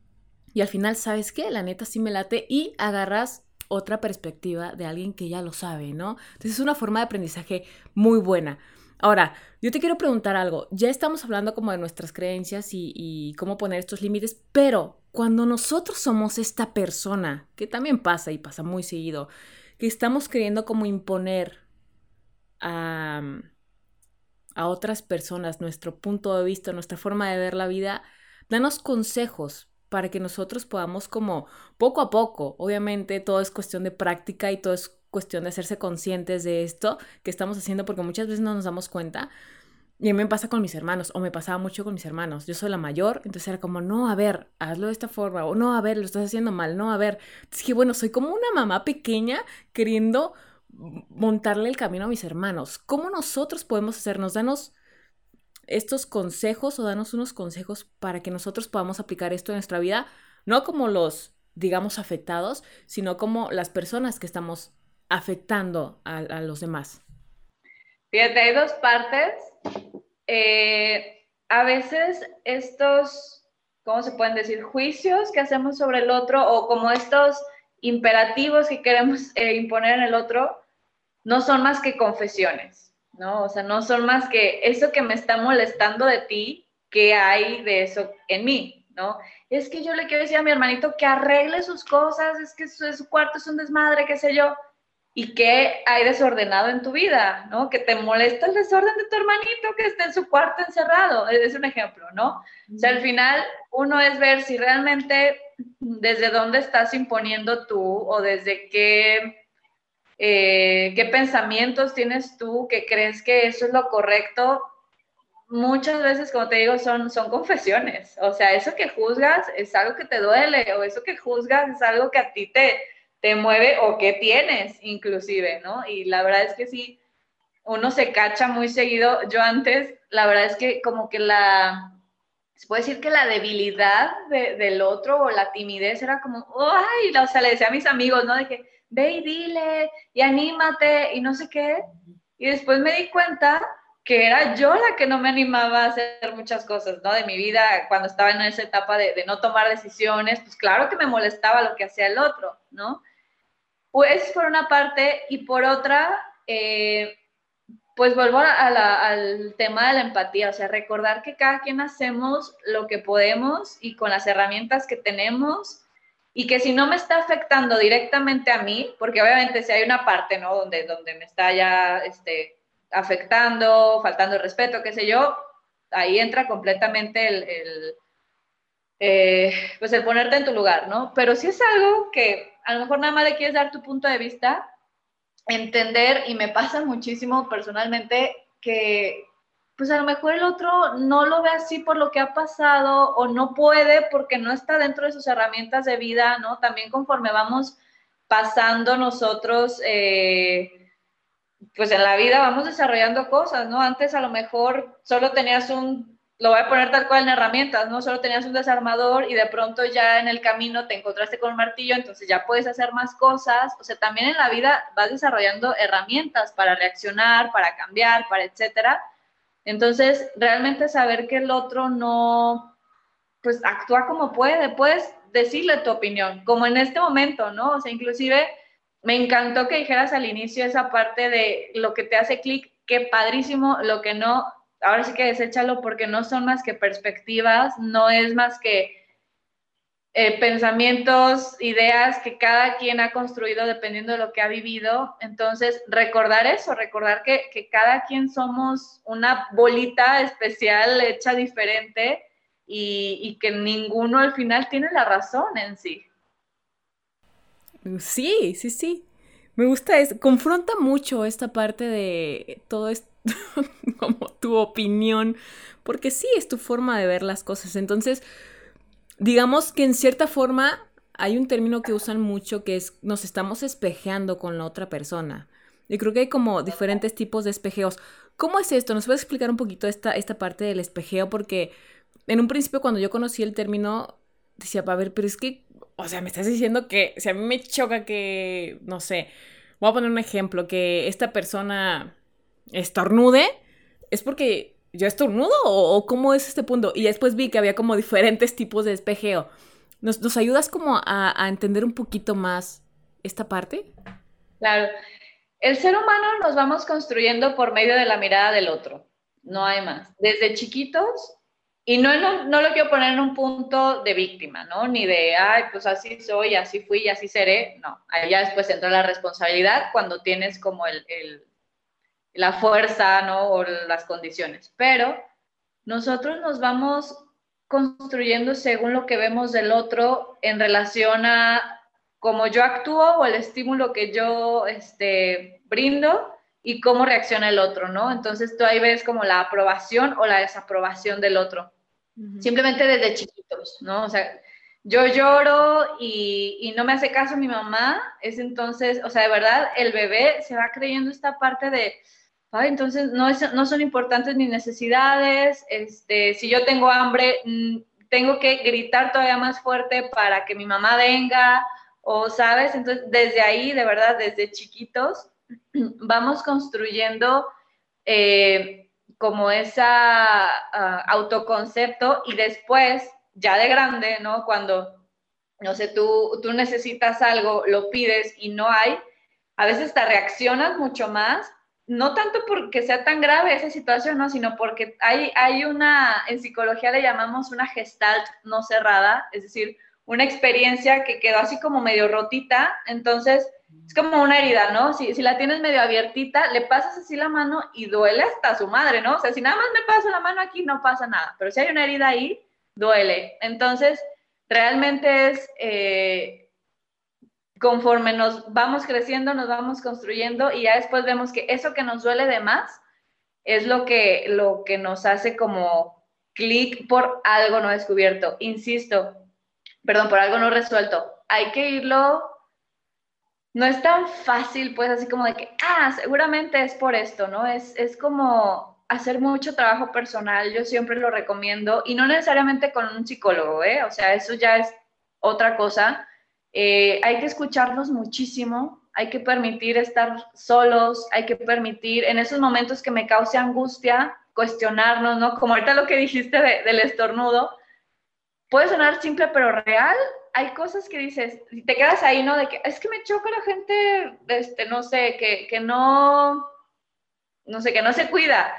y al final, ¿sabes qué? La neta sí me late y agarras otra perspectiva de alguien que ya lo sabe, ¿no? Entonces es una forma de aprendizaje muy buena. Ahora, yo te quiero preguntar algo. Ya estamos hablando como de nuestras creencias y, cómo poner estos límites, pero cuando nosotros somos esta persona, que también pasa y pasa muy seguido, que estamos queriendo como imponer a, a otras personas nuestro punto de vista, nuestra forma de ver la vida, danos consejos para que nosotros podamos como poco a poco, obviamente todo es cuestión de práctica y todo es cuestión de hacerse conscientes de esto que estamos haciendo porque muchas veces no nos damos cuenta. Y a mí me pasa con mis hermanos, o me pasaba mucho con mis hermanos. Yo soy la mayor, entonces era como, no, a ver, hazlo de esta forma, o no, a ver, lo estás haciendo mal, no, a ver. Es que bueno, soy como una mamá pequeña queriendo montarle el camino a mis hermanos. ¿Cómo nosotros podemos hacernos? Danos estos consejos o danos unos consejos para que nosotros podamos aplicar esto en nuestra vida, no como los, digamos, afectados, sino como las personas que estamos afectando a, los demás? Fíjate, hay dos partes. Eh, a veces estos, ¿cómo se pueden decir? Juicios que hacemos sobre el otro o como estos imperativos que queremos eh, imponer en el otro, no son más que confesiones, ¿no? O sea, no son más que eso que me está molestando de ti, que hay de eso en mí, ¿no? Es que yo le quiero decir a mi hermanito que arregle sus cosas, es que su, su cuarto es un desmadre, qué sé yo y qué hay desordenado en tu vida, ¿no? Que te molesta el desorden de tu hermanito que está en su cuarto encerrado, es un ejemplo, ¿no? O sea, al final uno es ver si realmente desde dónde estás imponiendo tú o desde qué, eh, qué pensamientos tienes tú que crees que eso es lo correcto. Muchas veces, como te digo, son, son confesiones. O sea, eso que juzgas es algo que te duele o eso que juzgas es algo que a ti te, te mueve o qué tienes inclusive, ¿no? Y la verdad es que sí, uno se cacha muy seguido. Yo antes, la verdad es que como que la, se puede decir que la debilidad del otro o la timidez era como, ay, o sea, le decía a mis amigos, ¿no? De que, ve y dile, y anímate, y no sé qué. Y después me di cuenta que era yo la que no me animaba a hacer muchas cosas, ¿no? De mi vida, cuando estaba en esa etapa de, no tomar decisiones, pues claro que me molestaba lo que hacía el otro, ¿no? Pues por una parte y por otra, eh, pues vuelvo al tema de la empatía, o sea, recordar que cada quien hacemos lo que podemos y con las herramientas que tenemos y que si no me está afectando directamente a mí, porque obviamente si hay una parte, ¿no? Donde, donde me está ya este, afectando, faltando respeto, qué sé yo, ahí entra completamente el, eh, pues el ponerte en tu lugar, ¿no? Pero si es algo que a lo mejor nada más le quieres dar tu punto de vista, entender, y me pasa muchísimo personalmente que pues a lo mejor el otro no lo ve así por lo que ha pasado o no puede porque no está dentro de sus herramientas de vida, ¿no? También conforme vamos pasando nosotros, eh, pues en la vida vamos desarrollando cosas, ¿no? Antes a lo mejor solo tenías un lo voy a poner tal cual en herramientas, ¿no? Solo tenías un desarmador y de pronto ya en el camino te encontraste con un martillo, entonces ya puedes hacer más cosas. O sea, también en la vida vas desarrollando herramientas para reaccionar, para cambiar, para etcétera. Entonces, realmente saber que el otro no, pues actúa como puede, puedes decirle tu opinión, como en este momento, ¿no? O sea, inclusive me encantó que dijeras al inicio esa parte de lo que te hace clic, qué padrísimo, lo que no, ahora sí que deséchalo porque no son más que perspectivas, no es más que eh, pensamientos, ideas que cada quien ha construido dependiendo de lo que ha vivido. Entonces, recordar eso, recordar que, que cada quien somos una bolita especial hecha diferente y, y que ninguno al final tiene la razón en sí. Sí, sí, sí. Me gusta, es, confronta mucho esta parte de todo esto como tu opinión, porque sí es tu forma de ver las cosas. Entonces, digamos que en cierta forma hay un término que usan mucho que es nos estamos espejeando con la otra persona. Y creo que hay como diferentes tipos de espejeos. ¿Cómo es esto? ¿Nos puedes explicar un poquito esta, esta parte del espejeo? Porque en un principio cuando yo conocí el término, decía, a ver, pero es que, o sea, me estás diciendo que si a mí me choca que, no sé, voy a poner un ejemplo, que esta persona estornude, es porque yo estornudo o, cómo es este punto. Y después vi que había como diferentes tipos de espejeo. ¿Nos, ayudas como a, entender un poquito más esta parte? Claro. El ser humano nos vamos construyendo por medio de la mirada del otro. No hay más. Desde chiquitos, y no, no, no, lo quiero poner en un punto de víctima, ¿no? Ni de, ay, pues así soy, así fui y así seré. No, ahí ya después entra la responsabilidad cuando tienes como el, la fuerza, ¿no? O las condiciones. Pero nosotros nos vamos construyendo según lo que vemos del otro en relación a cómo yo actúo o el estímulo que yo este, brindo y cómo reacciona el otro, ¿no? Entonces tú ahí ves como la aprobación o la desaprobación del otro. Simplemente desde chiquitos, ¿no? O sea, yo lloro y, y, no me hace caso mi mamá, es entonces, o sea, de verdad, el bebé se va creyendo esta parte de, entonces no, es, no son importantes mis necesidades, este, si yo tengo hambre, mm, tengo que gritar todavía más fuerte para que mi mamá venga, o sabes, entonces desde ahí, de verdad, desde chiquitos, vamos construyendo eh, como ese ah, autoconcepto y después, ya de grande, ¿no? Cuando, no sé, tú, tú necesitas algo, lo pides y no hay, a veces te reaccionas mucho más, no tanto porque sea tan grave esa situación, ¿no? Sino porque hay, hay una, en psicología le llamamos una gestalt no cerrada, es decir, una experiencia que quedó así como medio rotita, entonces es como una herida, ¿no? Si, si la tienes medio abiertita, le pasas así la mano y duele hasta su madre, ¿no? O sea, si nada más me paso la mano aquí, no pasa nada, pero si hay una herida ahí, duele. Entonces, realmente es, eh, conforme nos vamos creciendo, nos vamos construyendo y ya después vemos que eso que nos duele de más es lo que, lo que nos hace como clic por algo no descubierto. Insisto, perdón, por algo no resuelto. Hay que irlo, no es tan fácil, pues así como de que, ah, seguramente es por esto, ¿no? Es, es como hacer mucho trabajo personal, yo siempre lo recomiendo, y no necesariamente con un psicólogo, ¿eh? O sea, eso ya es otra cosa. Eh, hay que escucharnos muchísimo, hay que permitir estar solos, hay que permitir en esos momentos que me cause angustia, cuestionarnos, ¿no? Como ahorita lo que dijiste del estornudo, puede sonar simple pero real. Hay cosas que dices, y te quedas ahí, ¿no? Es que me choca la gente, este, no sé, que, que no, no sé, que no se cuida.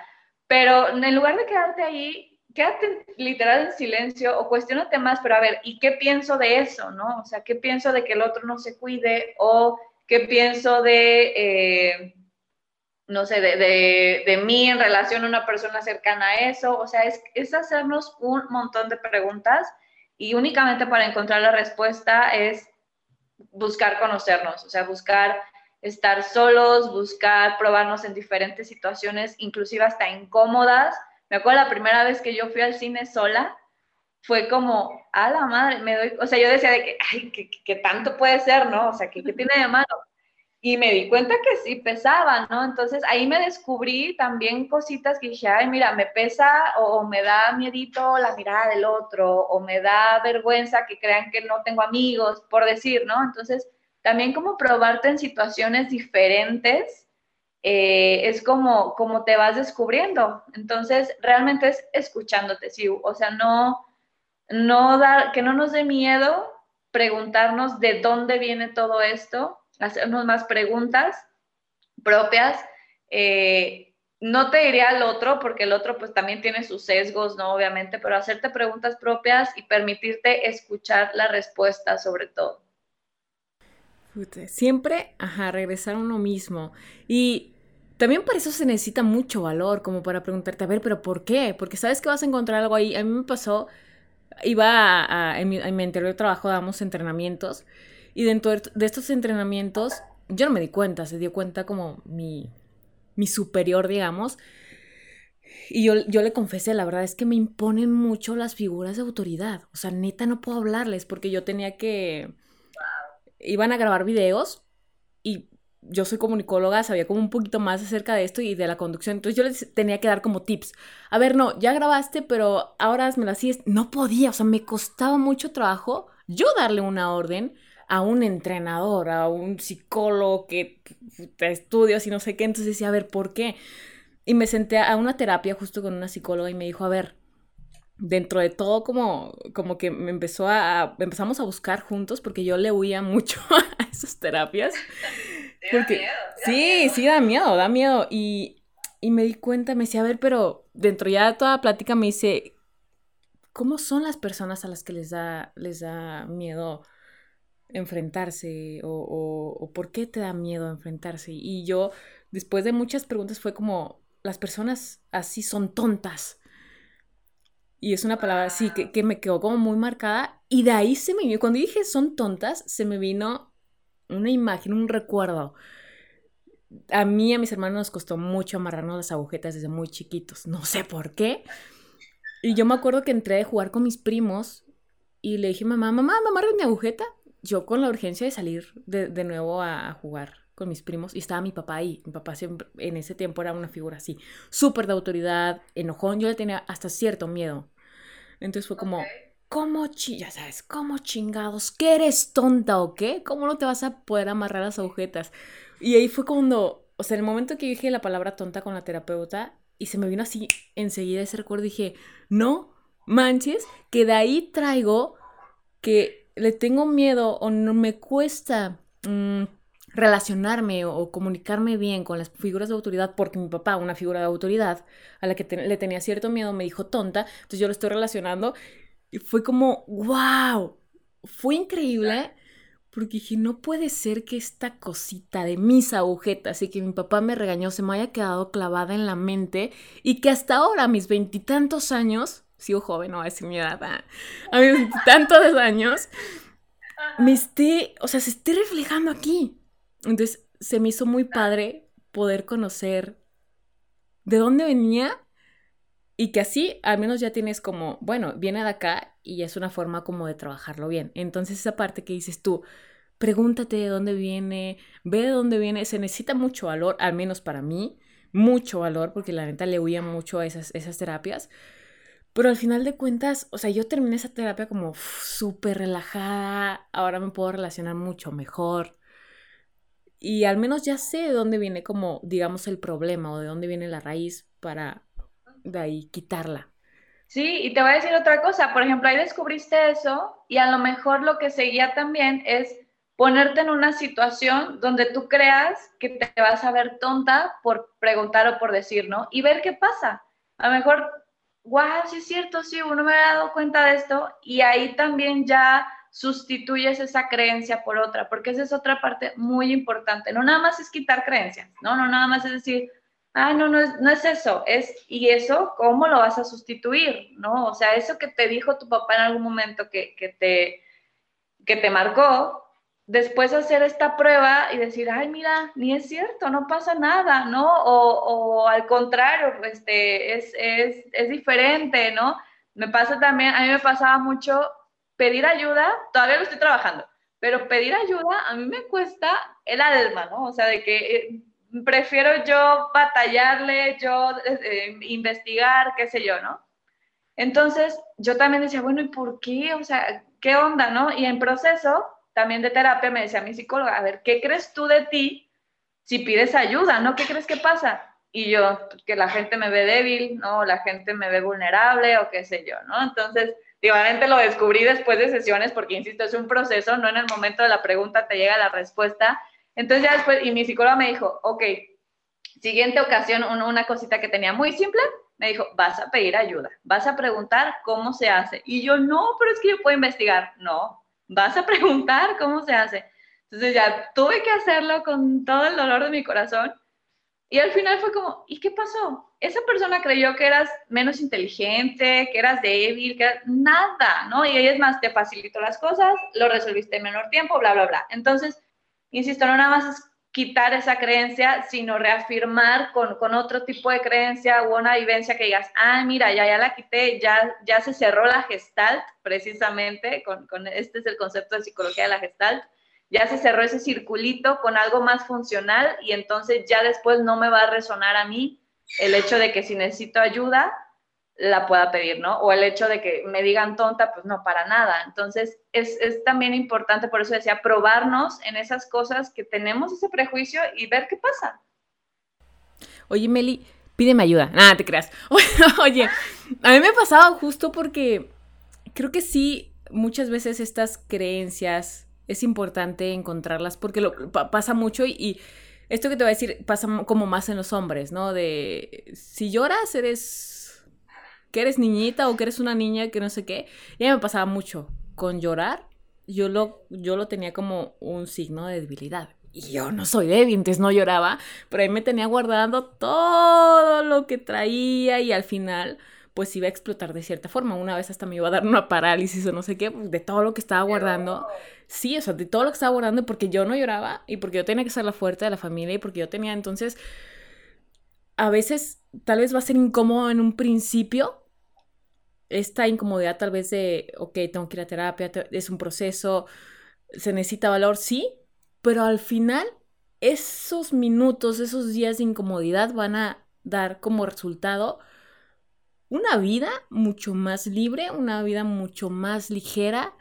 Pero en lugar de quedarte ahí, quédate literal en silencio o cuestionate más, pero a ver, ¿y qué pienso de eso, no? O sea, ¿qué pienso de que el otro no se cuide? O qué pienso de, eh, no sé, de, de, mí en relación a una persona cercana a eso. O sea, es, es hacernos un montón de preguntas y únicamente para encontrar la respuesta es buscar conocernos, o sea, buscar estar solos, buscar probarnos en diferentes situaciones, inclusive hasta incómodas. Me acuerdo la primera vez que yo fui al cine sola, fue como, a la madre, me doy, o sea, yo decía de que, ay, ¿qué, tanto puede ser, no? O sea, ¿qué, qué tiene de malo? Y me di cuenta que sí pesaba, ¿no? Entonces ahí me descubrí también cositas que dije, ay, mira, me pesa o, me da miedito la mirada del otro, o me da vergüenza que crean que no tengo amigos, por decir, ¿no? Entonces, también como probarte en situaciones diferentes, eh, es como, como te vas descubriendo. Entonces, realmente es escuchándote, sí, o sea, no, no dar, que no nos dé miedo preguntarnos de dónde viene todo esto hacernos más preguntas propias. Eh, no te diría al otro, porque el otro pues también tiene sus sesgos, ¿no? Obviamente, pero hacerte preguntas propias y permitirte escuchar la respuesta sobre todo. Siempre, ajá, regresar a uno mismo. Y también para eso se necesita mucho valor, como para preguntarte, a ver, pero ¿por qué? Porque sabes que vas a encontrar algo ahí. A mí me pasó, iba en, mi, en mi anterior trabajo, damos entrenamientos y dentro de estos entrenamientos, yo no me di cuenta, se dio cuenta como mi, mi superior, digamos. Y yo, yo le confesé, la verdad es que me imponen mucho las figuras de autoridad. O sea, neta no puedo hablarles porque yo tenía que... Iban a grabar videos y yo soy comunicóloga, sabía como un poquito más acerca de esto y de la conducción. Entonces yo les tenía que dar como tips. A ver, no, ya grabaste, pero ahora me lo hacías. No podía, o sea, me costaba mucho trabajo yo darle una orden a un entrenador, a un psicólogo que te estudia y no sé qué. Entonces decía, a ver, ¿por qué? Y me senté a una terapia justo con una psicóloga y me dijo, a ver, dentro de todo como, como que me empezó a, empezamos a buscar juntos porque yo le huía mucho a esas terapias. Porque, sí, sí, da miedo, da miedo. Y, y me di cuenta, me decía, a ver, pero dentro ya de toda plática me dice, ¿cómo son las personas a las que les da, les da miedo enfrentarse? O, o, o por qué te da miedo enfrentarse? Y yo, después de muchas preguntas, fue como, las personas así son tontas y es una palabra así que, que, me quedó como muy marcada. Y de ahí se me vino, cuando dije son tontas, se me vino una imagen, un recuerdo. A mí y a mis hermanos nos costó mucho amarrarnos las agujetas desde muy chiquitos. No sé por qué. Y yo me acuerdo que entré a jugar con mis primos y le dije, mamá, mamá, ¿me amarras mi agujeta? Yo con la urgencia de salir de, de nuevo a jugar con mis primos y estaba mi papá ahí. Mi papá siempre, en ese tiempo era una figura así, súper de autoridad, enojón. Yo le tenía hasta cierto miedo. Entonces fue como, ¿cómo ya sabes, cómo chingados? ¿Qué eres tonta o qué? ¿Cómo no te vas a poder amarrar las agujetas? Y ahí fue cuando, o sea, el momento que dije la palabra tonta con la terapeuta y se me vino así enseguida ese recuerdo, dije, no manches, que de ahí traigo que le tengo miedo o no me cuesta. Mm, relacionarme o, comunicarme bien con las figuras de autoridad, porque mi papá, una figura de autoridad a la que le tenía cierto miedo, me dijo tonta, entonces yo lo estoy relacionando y fue como, wow, fue increíble. Porque dije, no puede ser que esta cosita de mis agujetas y que mi papá me regañó se me haya quedado clavada en la mente y que hasta ahora, a mis veintitantos años, sigo joven, no voy a decir mi edad, ah, a mis veintitantos años, me esté, o sea, se esté reflejando aquí. Entonces se me hizo muy padre poder conocer de dónde venía y que así al menos ya tienes como, bueno, viene de acá y es una forma como de trabajarlo bien. Entonces esa parte que dices tú, pregúntate de dónde viene, ve de dónde viene, se necesita mucho valor, al menos para mí, mucho valor, porque la neta le huía mucho a esas, esas terapias. Pero al final de cuentas, o sea, yo terminé esa terapia como súper relajada, ahora me puedo relacionar mucho mejor, y al menos ya sé de dónde viene como, digamos, el problema o de dónde viene la raíz para de ahí quitarla. Sí, y te voy a decir otra cosa, por ejemplo, ahí descubriste eso y a lo mejor lo que seguía también es ponerte en una situación donde tú creas que te vas a ver tonta por preguntar o por decir, ¿no? Y ver qué pasa. A lo mejor, wow, sí es cierto, sí, uno me ha dado cuenta de esto y ahí también ya sustituyes esa creencia por otra, porque esa es otra parte muy importante. No nada más es quitar creencias, no, no nada más es decir, ah, no, no es, no es eso, es, y eso, ¿cómo lo vas a sustituir? ¿No? O sea, eso que te dijo tu papá en algún momento que, que te, que te marcó, después hacer esta prueba y decir, ay, mira, ni es cierto, no pasa nada, ¿no? O, o al contrario, este, es, es, es diferente, ¿no? Me pasa también, a mí me pasaba mucho pedir ayuda, todavía lo estoy trabajando, pero pedir ayuda a mí me cuesta el alma, ¿no? O sea, de que eh, prefiero yo batallarle, yo eh, eh, investigar, qué sé yo, ¿no? Entonces, yo también decía, bueno, ¿y por qué? O sea, ¿qué onda, no? Y en proceso también de terapia me decía mi psicóloga, a ver, ¿qué crees tú de ti si pides ayuda, no? ¿Qué crees que pasa? Y yo, que la gente me ve débil, ¿no? La gente me ve vulnerable o qué sé yo, ¿no? Entonces, obviamente lo descubrí después de sesiones porque, insisto, es un proceso, no en el momento de la pregunta te llega la respuesta. Entonces ya después, y mi psicóloga me dijo, ok, siguiente ocasión, una cosita que tenía muy simple, me dijo, vas a pedir ayuda, vas a preguntar cómo se hace. Y yo, no, pero es que yo puedo investigar. No, vas a preguntar cómo se hace. Entonces ya tuve que hacerlo con todo el dolor de mi corazón. Y al final fue como, ¿y qué pasó? Esa persona creyó que eras menos inteligente, que eras débil, que nada, ¿no? Y ella es más, te facilitó las cosas, lo resolviste en menor tiempo, bla, bla, bla. Entonces, insisto, no nada más es quitar esa creencia, sino reafirmar con, con otro tipo de creencia o una vivencia que digas, ah, mira, ya, ya la quité, ya, ya se cerró la gestalt, precisamente, con, con este es el concepto de psicología de la gestalt, ya se cerró ese circulito con algo más funcional y entonces ya después no me va a resonar a mí el hecho de que si necesito ayuda, la pueda pedir, ¿no? O el hecho de que me digan tonta, pues no, para nada. Entonces, es, es, también importante, por eso decía, probarnos en esas cosas que tenemos ese prejuicio y ver qué pasa. Oye, Meli, pídeme ayuda. Nada, te creas. Oye, a mí me ha pasado justo porque creo que sí, muchas veces estas creencias es importante encontrarlas porque lo, pasa mucho y, esto que te voy a decir pasa como más en los hombres, ¿no? De si lloras eres que eres niñita o que eres una niña que no sé qué. Y a mí me pasaba mucho con llorar. Yo lo, yo lo tenía como un signo de debilidad. Y yo no soy débil, entonces no lloraba, pero ahí me tenía guardando todo lo que traía y al final pues iba a explotar de cierta forma. Una vez hasta me iba a dar una parálisis o no sé qué, de todo lo que estaba guardando. Sí, o sea, de todo lo que estaba guardando porque yo no lloraba y porque yo tenía que ser la fuerte de la familia y porque yo tenía entonces, a veces tal vez va a ser incómodo en un principio. Esta incomodidad tal vez de, ok, tengo que ir a terapia, es un proceso, se necesita valor, sí, pero al final esos minutos, esos días de incomodidad van a dar como resultado una vida mucho más libre, una vida mucho más ligera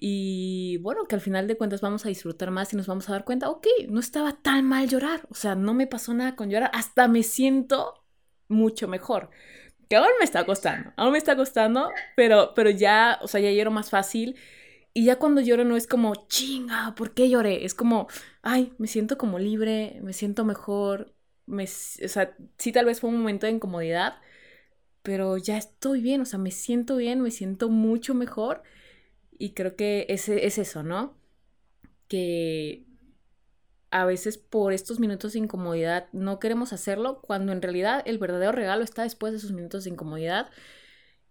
y bueno, que al final de cuentas vamos a disfrutar más y nos vamos a dar cuenta, ok, no estaba tan mal llorar, o sea, no me pasó nada con llorar, hasta me siento mucho mejor. Que ahora me está costando, aún me está costando, pero, pero ya, o sea, ya lloro más fácil. Y ya cuando lloro no es como, chinga, ¿por qué lloré? Es como, ay, me siento como libre, me siento mejor. Me, o sea, sí tal vez fue un momento de incomodidad, pero ya estoy bien, o sea, me siento bien, me siento mucho mejor y creo que es, es eso, ¿no? Que a veces por estos minutos de incomodidad no queremos hacerlo cuando en realidad el verdadero regalo está después de esos minutos de incomodidad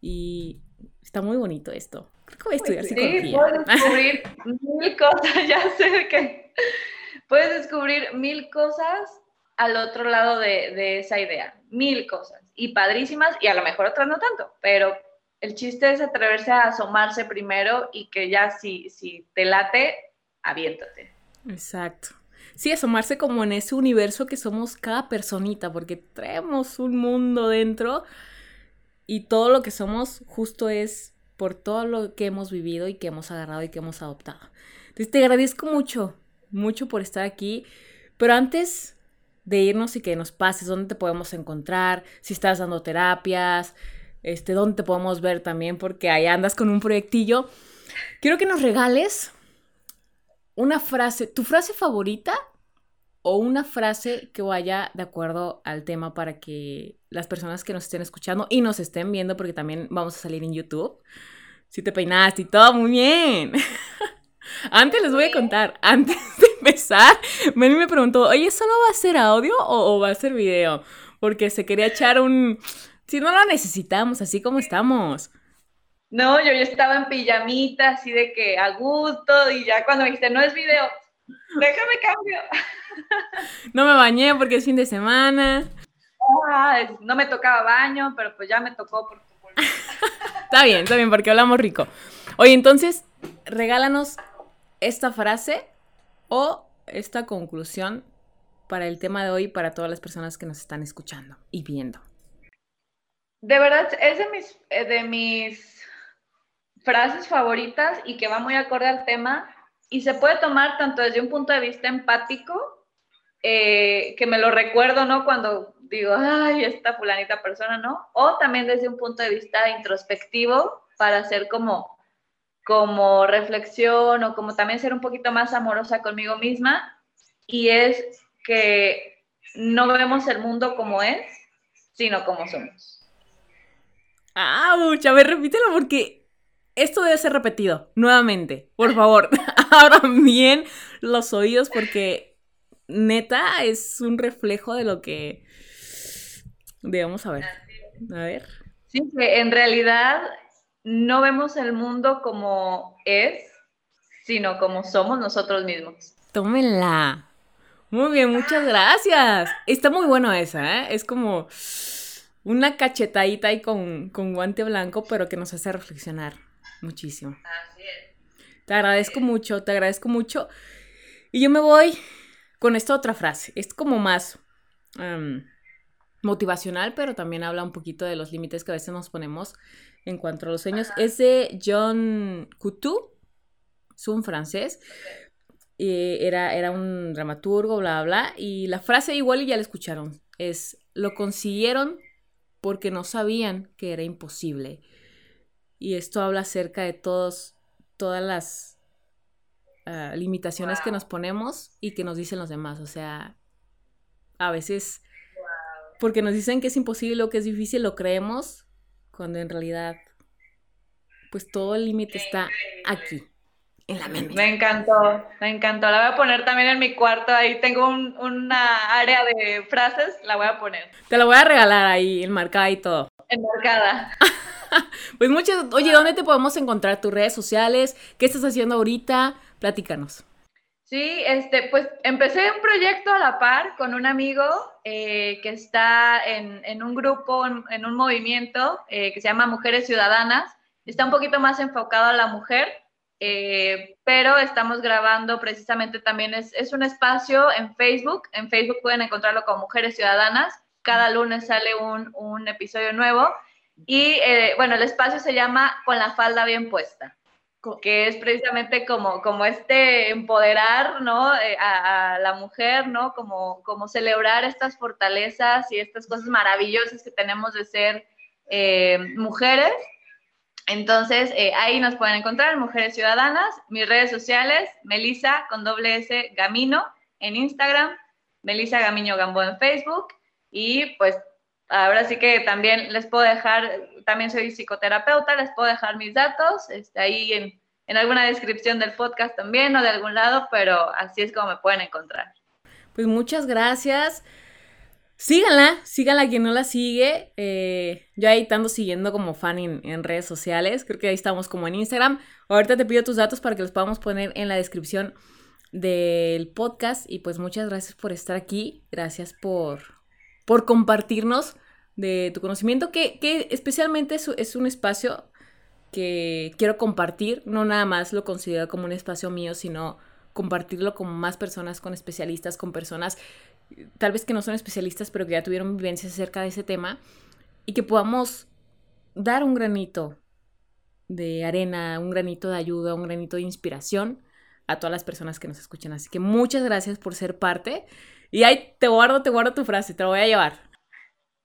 y está muy bonito esto. Creo que voy a estudiar sí, psicología. Puedes descubrir mil cosas, ya sé que puedes descubrir mil cosas al otro lado de, de esa idea, mil cosas y padrísimas y a lo mejor otras no tanto, pero el chiste es atreverse a asomarse primero y que ya si, si te late, aviéntate. Exacto. Sí, asomarse como en ese universo que somos cada personita, porque traemos un mundo dentro y todo lo que somos justo es por todo lo que hemos vivido y que hemos agarrado y que hemos adoptado. Entonces te agradezco mucho, mucho por estar aquí, pero antes de irnos y que nos pases dónde te podemos encontrar, si estás dando terapias, este, dónde te podemos ver también, porque ahí andas con un proyectillo. Quiero que nos regales una frase, tu frase favorita o una frase que vaya de acuerdo al tema para que las personas que nos estén escuchando y nos estén viendo, porque también vamos a salir en YouTube. Si te peinaste y todo, muy bien. Antes les voy a contar, antes de empezar, Meli me preguntó, oye, ¿solo va a ser audio o, va a ser video? Porque se quería echar un... Si no lo necesitamos, así como estamos. No, yo ya estaba en pijamita, así de que a gusto, y ya cuando me dijiste, no es video, déjame cambio. No me bañé porque es fin de semana. Ah, no me tocaba baño, pero pues ya me tocó porque... está bien, está bien, porque hablamos rico. Oye, entonces, regálanos esta frase o esta conclusión para el tema de hoy para todas las personas que nos están escuchando y viendo. De verdad, es de mis, eh, de mis frases favoritas y que va muy acorde al tema y se puede tomar tanto desde un punto de vista empático, eh, que me lo recuerdo, ¿no? Cuando digo, ay, esta fulanita persona, ¿no? O también desde un punto de vista introspectivo para hacer como como reflexión o como también ser un poquito más amorosa conmigo misma y es que no vemos el mundo como es, sino como somos. Ah, a ver, repítelo porque esto debe ser repetido nuevamente. Por favor, abran bien los oídos porque neta es un reflejo de lo que debemos saber. A ver. Sí, que en realidad no vemos el mundo como es, sino como somos nosotros mismos. Tómenla. Muy bien, muchas gracias. Está muy bueno esa, ¿eh? Es como una cachetadita ahí con, con guante blanco, pero que nos hace reflexionar muchísimo. Así es. Te agradezco mucho, te agradezco mucho. Y yo me voy con esta otra frase. Es como más motivacional, pero también habla un poquito de los límites que a veces nos ponemos en cuanto a los sueños. Es de John Coutu, es un francés. era, era un dramaturgo, bla, bla, bla. Y la frase igual ya la escucharon. Es, lo consiguieron porque no sabían que era imposible. Y esto habla acerca de todos, todas las ah, limitaciones que nos ponemos y que nos dicen los demás. O sea, a veces, porque nos dicen que es imposible o que es difícil, lo creemos, cuando en realidad, pues todo el límite está aquí. En la mente. Me encantó, me encantó. La voy a poner también en mi cuarto. Ahí tengo una área de frases, la voy a poner. Te la voy a regalar ahí, enmarcada y todo. Enmarcada. pues muchas, oye, ¿dónde te podemos encontrar? ¿Tus redes sociales? ¿Qué estás haciendo ahorita? Platícanos. Sí, este, pues empecé un proyecto a la par con un amigo eh, que está en, un grupo, en, un movimiento eh, que se llama Mujeres Ciudadanas. Está un poquito más enfocado a la mujer, eh, pero estamos grabando precisamente también, es, es, un espacio en Facebook. En Facebook pueden encontrarlo como Mujeres Ciudadanas. Cada lunes sale un, un episodio nuevo y bueno, el espacio se llama Con la falda bien puesta, que es precisamente como, como este empoderar ¿no? Eh, a, la mujer, ¿no? Como, como celebrar estas fortalezas y estas cosas maravillosas que tenemos de ser eh, mujeres. Entonces, ahí nos pueden encontrar, Mujeres Ciudadanas, mis redes sociales, Melisa con doble S Gamino en Instagram, Melisa Gamiño Gambo en Facebook y pues ahora sí que también les puedo dejar, también soy psicoterapeuta, les puedo dejar mis datos este, ahí en, alguna descripción del podcast también o de algún lado, pero así es como me pueden encontrar. Pues muchas gracias. Síganla, síganla quien no la sigue. Eh, yo ahí estando siguiendo como fan en, en, redes sociales. Creo que ahí estamos como en Instagram. Ahorita te pido tus datos para que los podamos poner en la descripción del podcast. Y pues muchas gracias por estar aquí. Gracias por, por compartirnos de tu conocimiento, que, especialmente es, es, un espacio que quiero compartir, no nada más lo considero como un espacio mío, sino compartirlo con más personas, con especialistas, con personas tal vez que no son especialistas, pero que ya tuvieron vivencias acerca de ese tema, y que podamos dar un granito de arena, un granito de ayuda, un granito de inspiración a todas las personas que nos escuchan. Así que muchas gracias por ser parte. Y ahí te guardo, te guardo tu frase, te lo voy a llevar.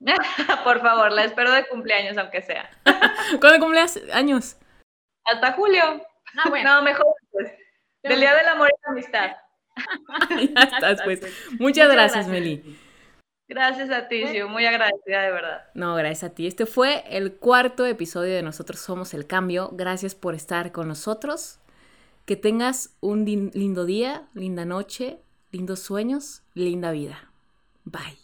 Por favor, la espero de cumpleaños, aunque sea. ¿Cuándo cumpleaños? años? Hasta julio. Ah, bueno. No, mejor pues. Del Día del Amor y la Amistad. ya estás, pues. Muchas, gracias, Meli. Gracias a ti, Shu. Muy agradecida, de verdad. No, gracias a ti. Este fue el cuarto episodio de Nosotros Somos el Cambio. Gracias por estar con nosotros. Que tengas un lindo día, linda noche, lindos sueños, linda vida. Bye.